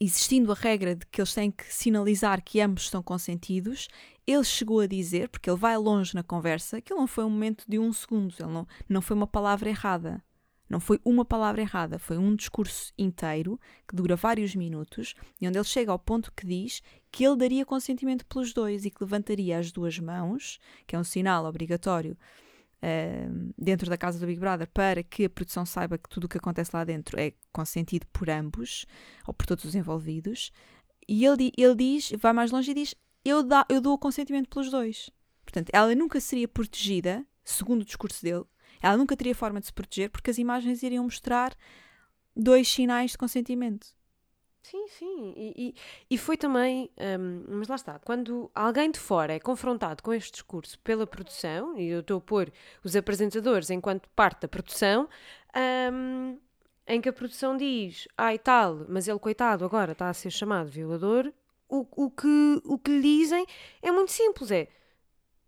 existindo a regra de que eles têm que sinalizar que ambos estão consentidos, ele chegou a dizer, porque ele vai longe na conversa, que ele não foi um momento de um segundo, ele não, não foi uma palavra errada. Não foi uma palavra errada, foi um discurso inteiro que dura vários minutos e onde ele chega ao ponto que diz que ele daria consentimento pelos dois e que levantaria as duas mãos, que é um sinal obrigatório uh, dentro da casa do Big Brother para que a produção saiba que tudo o que acontece lá dentro é consentido por ambos ou por todos os envolvidos. E ele, ele diz, vai mais longe e diz: eu, dá, eu dou o consentimento pelos dois. Portanto, ela nunca seria protegida, segundo o discurso dele, ela nunca teria forma de se proteger porque as imagens iriam mostrar dois sinais de consentimento. Sim, sim. E, e, e foi também. Um, mas lá está. Quando alguém de fora é confrontado com este discurso pela produção, e eu estou a pôr os apresentadores enquanto parte da produção, um, em que a produção diz, ai tal, mas ele, coitado, agora está a ser chamado violador, o, o, que, o que lhe dizem é muito simples: é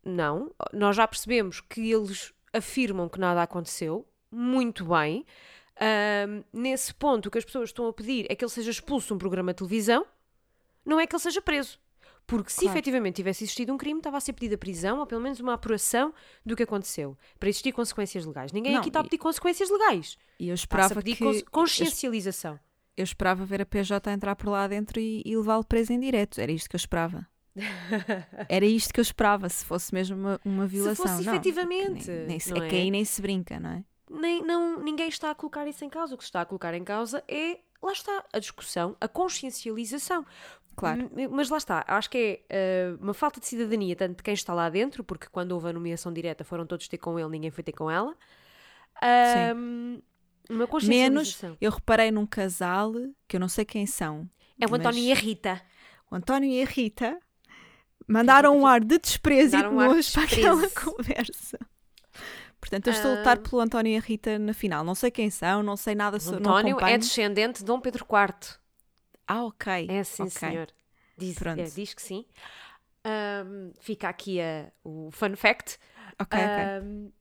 não, nós já percebemos que eles afirmam que nada aconteceu, muito bem. Um, nesse ponto, o que as pessoas estão a pedir é que ele seja expulso de um programa de televisão, não é que ele seja preso. Porque se claro. efetivamente tivesse existido um crime, estava a ser pedida prisão ou pelo menos uma apuração do que aconteceu, para existir consequências legais. Ninguém não, aqui está a pedir consequências legais. E eu esperava pedir que consciencialização. Eu esperava ver a PJ entrar por lá dentro e, e levá-lo preso em direto. Era isto que eu esperava. Era isto que eu esperava, se fosse mesmo uma, uma violação. Se fosse não, efetivamente. Nem, nem, não é, é que aí nem se brinca, não é? Nem, não, ninguém está a colocar isso em causa. O que se está a colocar em causa é, lá está, a discussão, a consciencialização. Claro. Mas lá está, acho que é uh, uma falta de cidadania, tanto de quem está lá dentro, porque quando houve a nomeação direta foram todos ter com ele, ninguém foi ter com ela. Uh, uma consciencialização. Menos, eu reparei num casal que eu não sei quem são. É o António e a Rita. O António e a Rita Mandaram um ar de desprezo e de nojo para aquela conversa. Portanto, eu estou a lutar pelo António e a Rita na final. Não sei quem são, não sei nada sobre António é descendente de Dom Pedro IV. Ah, ok. É sim, okay. senhor. Diz, é, diz que sim. Um, fica aqui a, o fun fact. Ok, um, ok.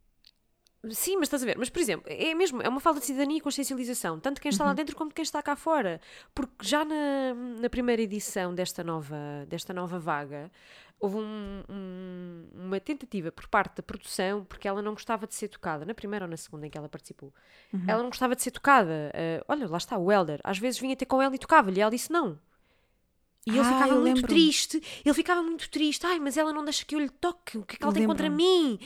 Sim, mas estás a ver, mas por exemplo, é mesmo, é uma falta de cidadania e consciencialização, tanto quem está uhum. lá dentro como quem está cá fora. Porque já na, na primeira edição desta nova, desta nova vaga, houve um, um, uma tentativa por parte da produção, porque ela não gostava de ser tocada, na primeira ou na segunda em que ela participou. Uhum. Ela não gostava de ser tocada. Uh, olha, lá está o Elder, às vezes vinha ter com ela e tocava-lhe, e ela disse não. E ele ah, ficava muito lembro. triste. Ele ficava muito triste. Ai, mas ela não deixa que eu lhe toque. O que é que ela tem contra mim?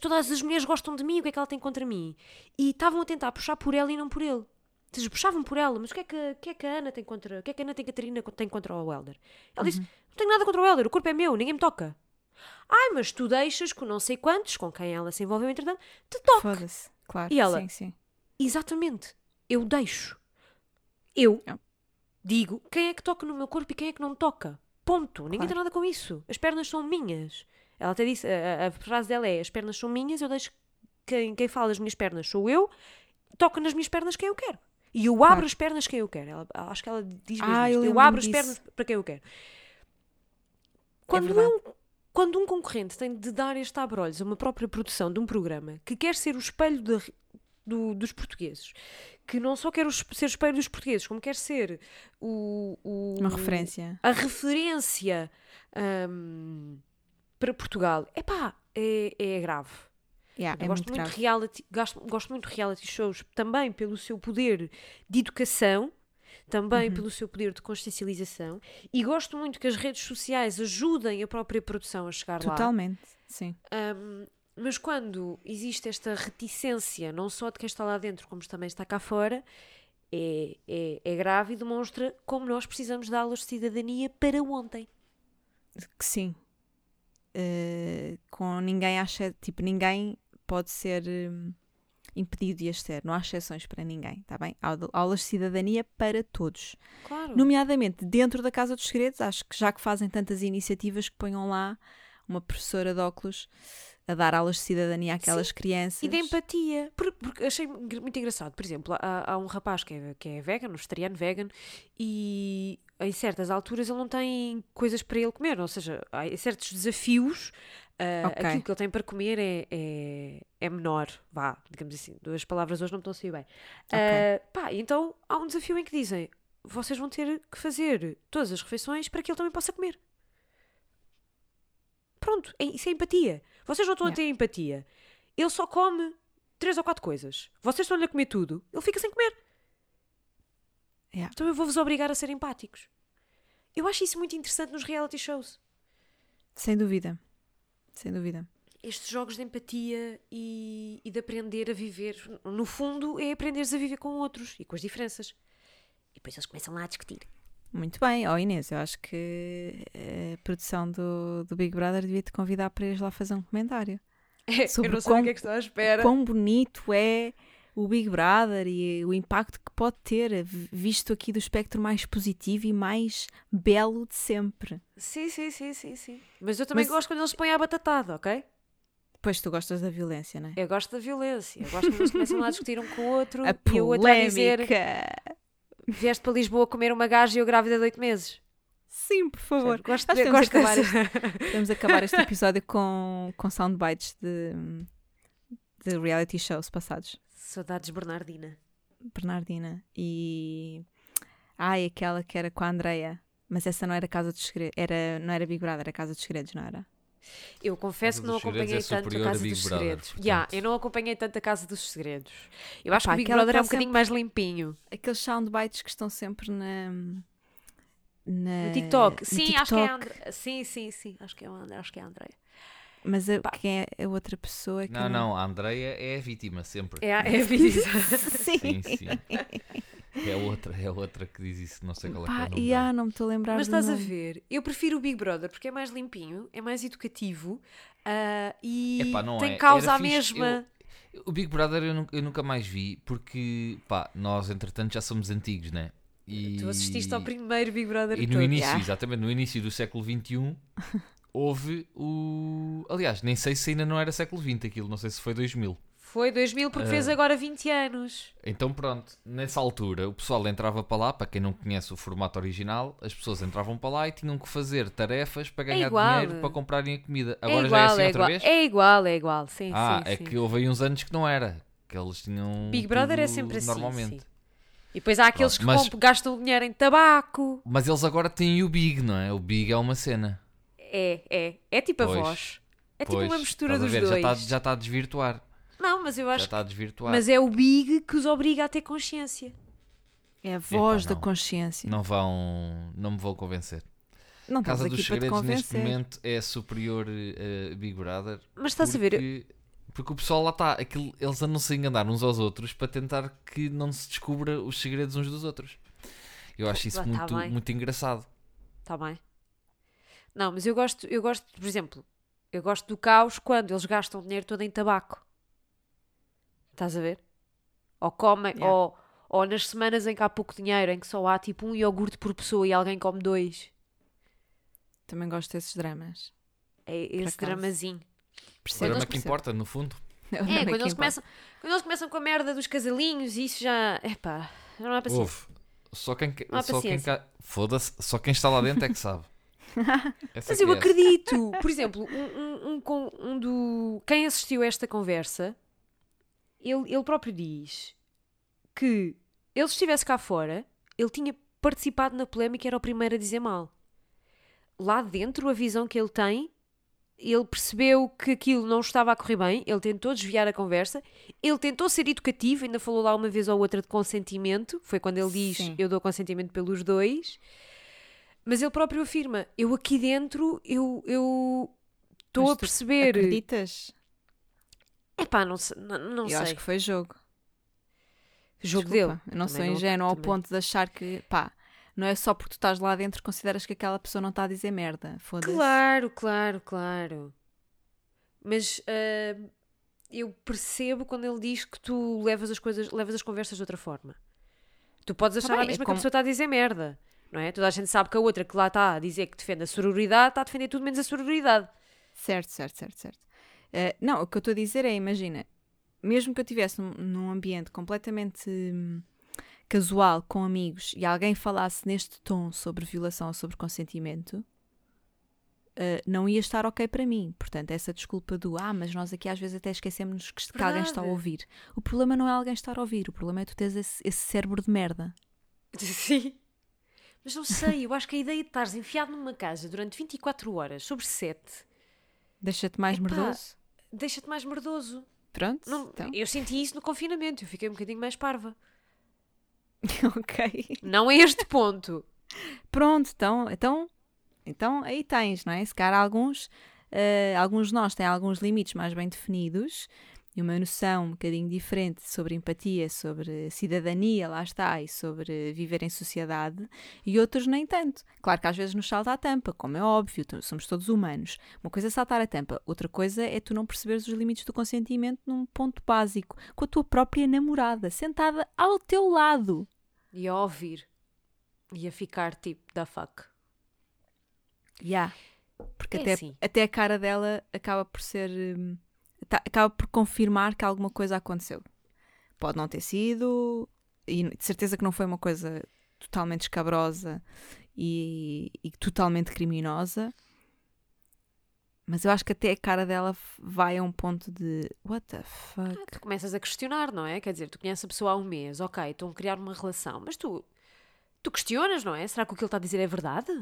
Todas as mulheres gostam de mim. O que é que ela tem contra mim? E estavam a tentar puxar por ela e não por ele. Ou seja, puxavam por ela. Mas o que é que, o que, é que a Ana tem contra... O que é que a Ana tem Catarina tem contra o Helder? Ela uhum. disse, não tenho nada contra o Helder. O corpo é meu. Ninguém me toca. Ai, mas tu deixas que não sei quantos, com quem ela se envolveu entretanto, te toque. Foda-se. Claro. E ela, sim, sim. exatamente. Eu deixo. Eu digo quem é que toca no meu corpo e quem é que não toca. Ponto. Ninguém claro. tem nada com isso. As pernas são minhas. Ela até disse, a, a, frase dela é: as pernas são minhas, eu deixo quem, quem fala das minhas pernas sou eu, toca nas minhas pernas quem eu quero. E eu abro as pernas quem eu quero. Ela, acho que ela diz mesmo ah, eu, eu, abro disso. as pernas para quem eu quero. Quando, é eu, quando um concorrente tem de dar este abrolhos a uma própria produção de um programa que quer ser o espelho de, do, dos portugueses, que não só quer os, ser espelho dos portugueses, como quer ser o, o uma referência. A referência um, para Portugal. Epá, é, é grave. Yeah, é gosto, muito grave. reality, gosto, gosto muito de reality shows também pelo seu poder de educação, também uhum. pelo seu poder de consciencialização e gosto muito que as redes sociais ajudem a própria produção a chegar Totalmente, lá. Totalmente, sim. Um, mas quando existe esta reticência, não só de quem está lá dentro, como também está cá fora, é, é, é grave e demonstra como nós precisamos de aulas de cidadania para ontem. Que sim. Uh, com ninguém acha, tipo, ninguém pode ser um, impedido de as ter, não há exceções para ninguém, está bem? Aulas de cidadania para todos. Claro. Nomeadamente dentro da Casa dos Segredos, acho que já que fazem tantas iniciativas que ponham lá uma professora de óculos a dar aulas de cidadania àquelas Sim, crianças. E de empatia. Porque, porque, achei muito engraçado. Por exemplo, há, há um rapaz que é, que é vegan, um vegetariano vegan, e em certas alturas ele não tem coisas para ele comer. Ou seja, há certos desafios Ah, Ok. Aquilo que ele tem para comer é, é, é menor, vá, digamos assim. Duas palavras hoje não me estão a sair bem. Ah, pá, então há um desafio em que dizem: vocês vão ter que fazer todas as refeições para que ele também possa comer. Pronto, é- isso é empatia. Vocês não estão a Yeah. ter empatia. Ele só come três ou quatro coisas. Vocês estão-lhe a comer tudo, ele fica sem comer. Yeah. Então eu vou-vos obrigar a ser empáticos. Eu acho isso muito interessante nos reality shows. Sem dúvida. Sem dúvida. Estes jogos de empatia e, e de aprender a viver. No fundo, é aprenderes a viver com outros e com as diferenças. E depois eles começam lá a discutir. Muito bem. Ó Inês, eu acho que a produção do, do Big Brother devia te convidar para ires lá fazer um comentário. Sobre eu não sei quão- o que é que estou à espera. Quão bonito é o Big Brother e o impacto que pode ter, v- visto aqui do espectro mais positivo e mais belo de sempre. Sim, sim, sim, sim, sim. Mas eu também Mas- gosto quando eles põem a batatada, ok? Pois tu gostas da violência, não é? Eu gosto da violência. Eu gosto quando eles começam lá a discutir um com o outro A e o outro a dizer. Vieste para Lisboa comer uma gaja e eu grávida de 8 meses. Sim, por favor. Gosto, de, gosto acabar dessa- Vamos acabar este episódio com, com soundbites de, de reality shows passados. Saudades Bernardina. Bernardina e. Ai, aquela que era com a Andreia. Mas essa não era Casa dos Segredos. Era, não era Big Brother, era Casa dos Segredos, não era? Eu confesso que não acompanhei é tanto a Casa dos Brother, Segredos. portanto. Eu não acompanhei tanto a Casa dos Segredos. Eu acho que o Big aquela Brother é um bocadinho sempre- mais limpinho. Aqueles soundbites que estão sempre na. na No TikTok. no Sim, acho que é a TikTok. André. Sim, sim, sim. Acho que é a André. Acho que é a Andrea. Mas a, quem é a outra pessoa que. Não, eu não, a Andreia é a vítima, sempre. É, a- é a Visa. Sim. Sim, sim. É outra, é outra que diz isso, não sei qual é que é e ah, não me estou a lembrar Mas estás a ver? Eu prefiro o Big Brother porque é mais limpinho, é mais educativo ah, e Epá, não tem é. causa fixe, mesma. eu- o Big Brother eu, nu- eu nunca mais vi porque, pá, nós entretanto já somos antigos, né? E... Tu assististe ao primeiro Big Brother E no todo. início, exatamente, no início do século XXI, houve o. Aliás, nem sei se ainda não era século XX aquilo, não sei se foi 2000. Foi 2000 porque fez Ah. agora 20 anos. Então pronto, nessa altura o pessoal entrava para lá, para quem não conhece o formato original, as pessoas entravam para lá e tinham que fazer tarefas para ganhar igual. dinheiro para comprarem a comida. é Agora igual, já é assim é outra igual. vez? É igual, é igual. Sim, ah, sim, é sim. que houve aí uns anos que não era. Que eles tinham. Big Brother é sempre assim. Normalmente. sim. E depois há aqueles Pronto, que mas- compram- gastam dinheiro em tabaco. Mas eles agora têm o Big, não é? O Big é uma cena. É, é. É tipo a Pois. voz. É tipo Pois, uma mistura dos ver, dois. Já está, já está a desvirtuar. Não, mas eu Já acho está a desvirtuar. Mas é o Big que os obriga a ter consciência. É a voz Epá, da consciência. Não vão. Não me vão convencer. Não Casa dos Segredos neste momento é superior eh, a Big Brother. Mas estás a ver? Porque, porque o pessoal lá está, aquilo, eles andam-se a enganar uns aos outros para tentar que não se descubra os segredos uns dos outros. Eu acho isso tá muito, bem. muito engraçado. Está bem. Não, mas eu gosto, eu gosto, por exemplo, eu gosto do caos quando eles gastam o dinheiro todo em tabaco. Estás a ver? Ou comem, Yeah. ou, ou nas semanas em que há pouco dinheiro, em que só há tipo um iogurte por pessoa e alguém come dois. Também gosto desses dramas. É esse dramazinho. O Percebo, drama eles que importa, no fundo. É, o É, drama quando eles, começam, quando eles começam com a merda dos casalinhos, isso já. Epá, já não há paciência. Houve. Só quem, Não só quem Foda-se, só quem está lá dentro é que sabe. Essa Mas eu é acredito. Por exemplo, um, um, um, um do. Quem assistiu a esta conversa, ele, ele próprio diz que ele se estivesse cá fora, ele tinha participado na polémica e era o primeiro a dizer mal. Lá dentro, a visão que ele tem, ele percebeu que aquilo não estava a correr bem, ele tentou desviar a conversa, ele tentou ser educativo, ainda falou lá uma vez ou outra de consentimento, foi quando ele diz Sim. eu dou consentimento pelos dois. Mas ele próprio afirma: eu aqui dentro, eu estou a perceber. Acreditas? Epá, não, sei- não, não eu sei. acho que foi jogo. Jogo Desculpa, dele. Eu não sou ingênua ao também. ponto de achar que, pá, não é só porque tu estás lá dentro que consideras que aquela pessoa não está a dizer merda. Foda-se. Claro, claro, claro. Mas ah, eu percebo quando ele diz que tu levas as coisas, levas as conversas de outra forma. Tu podes achar bem, a é mesma que a como- pessoa está a dizer merda. Não é? Toda a gente sabe que a outra que lá está a dizer que defende a sororidade está a defender tudo menos a sororidade. Certo, certo, certo, certo. Eh, não, o que eu estou a dizer é, imagina, mesmo que eu estivesse num, num ambiente completamente hum, casual, com amigos, e alguém falasse neste tom sobre violação ou sobre consentimento, uh, não ia estar ok para mim. Portanto, essa desculpa do ah, mas nós aqui às vezes até esquecemos que, que alguém está a ouvir. O problema não é alguém estar a ouvir, o problema é tu teres esse, esse cérebro de merda. Sim. Mas não sei, eu acho que a ideia de estares enfiado numa casa durante 24 horas sobre 7 Deixa-te mais Epá. merdoso. deixa-te mais merdoso. Pronto, Não- então. Eu senti isso no confinamento, eu fiquei um bocadinho mais parva. ok. Não a este ponto. Pronto, então, então, então aí tens, não é? Se calhar alguns, eh, alguns de nós têm alguns limites mais bem definidos e uma noção um bocadinho diferente sobre empatia, sobre cidadania, lá está, e sobre viver em sociedade, e outros nem tanto. Claro que às vezes nos salta a tampa, como é óbvio, somos todos humanos. Uma coisa é saltar a tampa, outra coisa é tu não perceberes os limites do consentimento num ponto básico, com a tua própria namorada, sentada ao teu lado. E a ouvir. E a ficar tipo, da fuck. Yeah. Porque É até, assim. até a cara dela acaba por ser. hum, ta- acaba por confirmar que alguma coisa aconteceu. Pode não ter sido, e de certeza que não foi uma coisa totalmente escabrosa e, e totalmente criminosa. Mas eu acho que até a cara dela vai a um ponto de what the fuck? Tu começas a questionar, não é? Quer dizer, tu conheces a pessoa há um mês, ok, estão a criar uma relação, mas tu, tu questionas, não é? Será que o que ele está a dizer é verdade?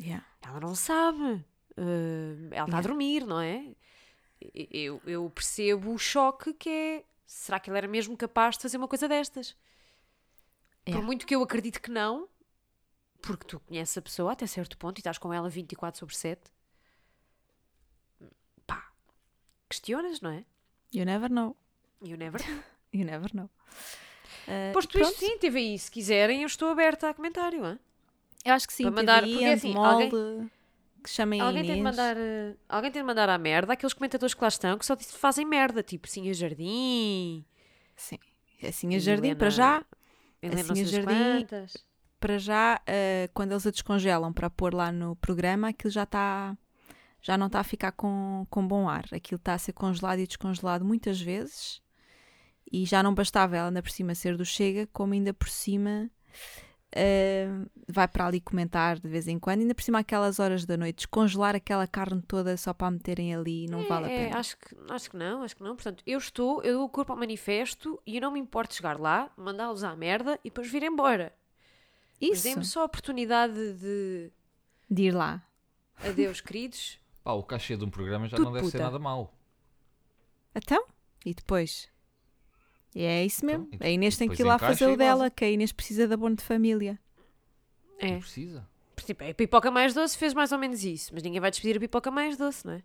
Yeah. Ela não sabe. Uh, ela está a Yeah. dormir, não é? Eu, eu percebo o choque que é. Será que ele era mesmo capaz de fazer uma coisa destas? Por Yeah. muito que eu acredite que não, porque tu conheces a pessoa até certo ponto e estás com ela 24 sobre 7, pá, questionas, não é? You never know. You never know. You never know. Uh, Posto pronto. isto, sim, teve aí. Se quiserem, eu estou aberta a comentário. hã? Eu acho que sim, Para mandar- TVI, porque assim, Endemol, que chamem Alguém tem, de Inês. mandar, eh, alguém tem de mandar à merda aqueles comentadores que lá estão que só fazem merda, tipo Sim a Jardim, Sim. Assim a Jardim, Helena- para já, Helena Assim, a das Jardim- quantas. para já, eh, quando eles a descongelam para pôr lá no programa, aquilo já está já não está a ficar com, com bom ar. Aquilo está a ser congelado e descongelado muitas vezes. E já não bastava ela ainda por cima ser do Chega, como ainda por cima eh, vai para ali comentar de vez em quando. Ainda por cima aquelas horas da noite, descongelar aquela carne toda só para a meterem ali, não É, vale a é, pena. acho, que, acho que não, acho que não. Portanto, eu estou, eu dou o corpo ao manifesto e eu não me importo de chegar lá, mandá-los à merda e depois vir embora. Isso, dê-me só a oportunidade de de ir lá. adeus, queridos. Pá, o cachê de um programa já Tudo não deve ser puta. nada mau. Então, e depois? E é isso mesmo. Então, a Inês tem que ir lá fazer o dela, que a Inês precisa de abono de família. Não É, precisa. por tipo, a pipoca mais doce fez mais ou menos isso, mas ninguém vai despedir a pipoca mais doce, não é?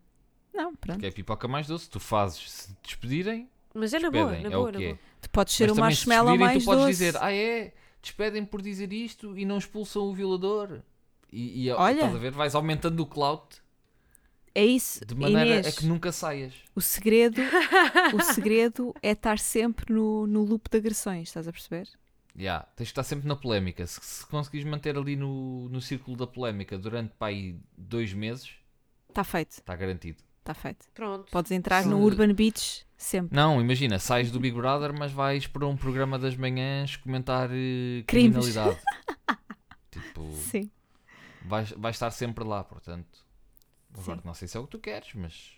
Não, pronto. Porque é pipoca mais doce. Tu fazes, se despedirem, Mas é na boa, na é boa, o na que é. boa. Tu podes ser Mas o se marshmallow despedirem, mais tu podes doce. dizer, ah é, despedem por dizer isto e não expulsam o violador. E, e Olha. estás a ver, vais aumentando o clout É isso, de maneira Inês. a que nunca saias. O segredo, o segredo é estar sempre no, no loop de agressões, estás a perceber? Yeah, tens de estar sempre na polémica. Se, se conseguires manter ali no, no círculo da polémica durante pá, aí dois meses, Está feito, está garantido. está feito. Pronto. Podes entrar Se- no Urban Beach sempre. Não, imagina, sais do Big Brother, mas vais para um programa das manhãs comentar Crimes. criminalidade. tipo, Sim. vais, vais estar sempre lá, portanto. Agora, Sim. não sei se é o que tu queres, mas.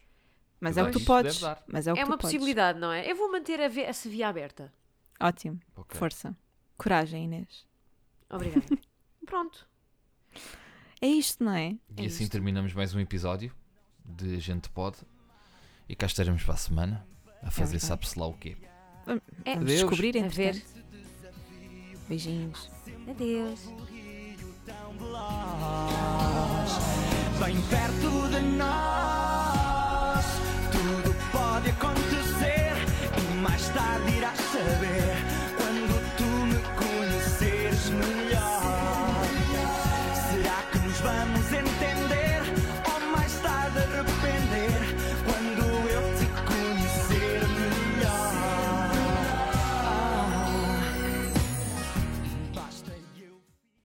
Mas é o que tu podes. Mas é o que É tu uma podes. possibilidade, não é? Eu vou manter a essa via aberta. Ótimo. ok. Força. Coragem, Inês. Obrigada. Pronto. É isto, não é? E É assim isto. terminamos mais um episódio de A Gente Pode. E cá estaremos para a semana a fazer verdade. sabe-se lá o quê. É, Adeus. descobrir, A ver. Beijinhos. Adeus. Bem perto de nós.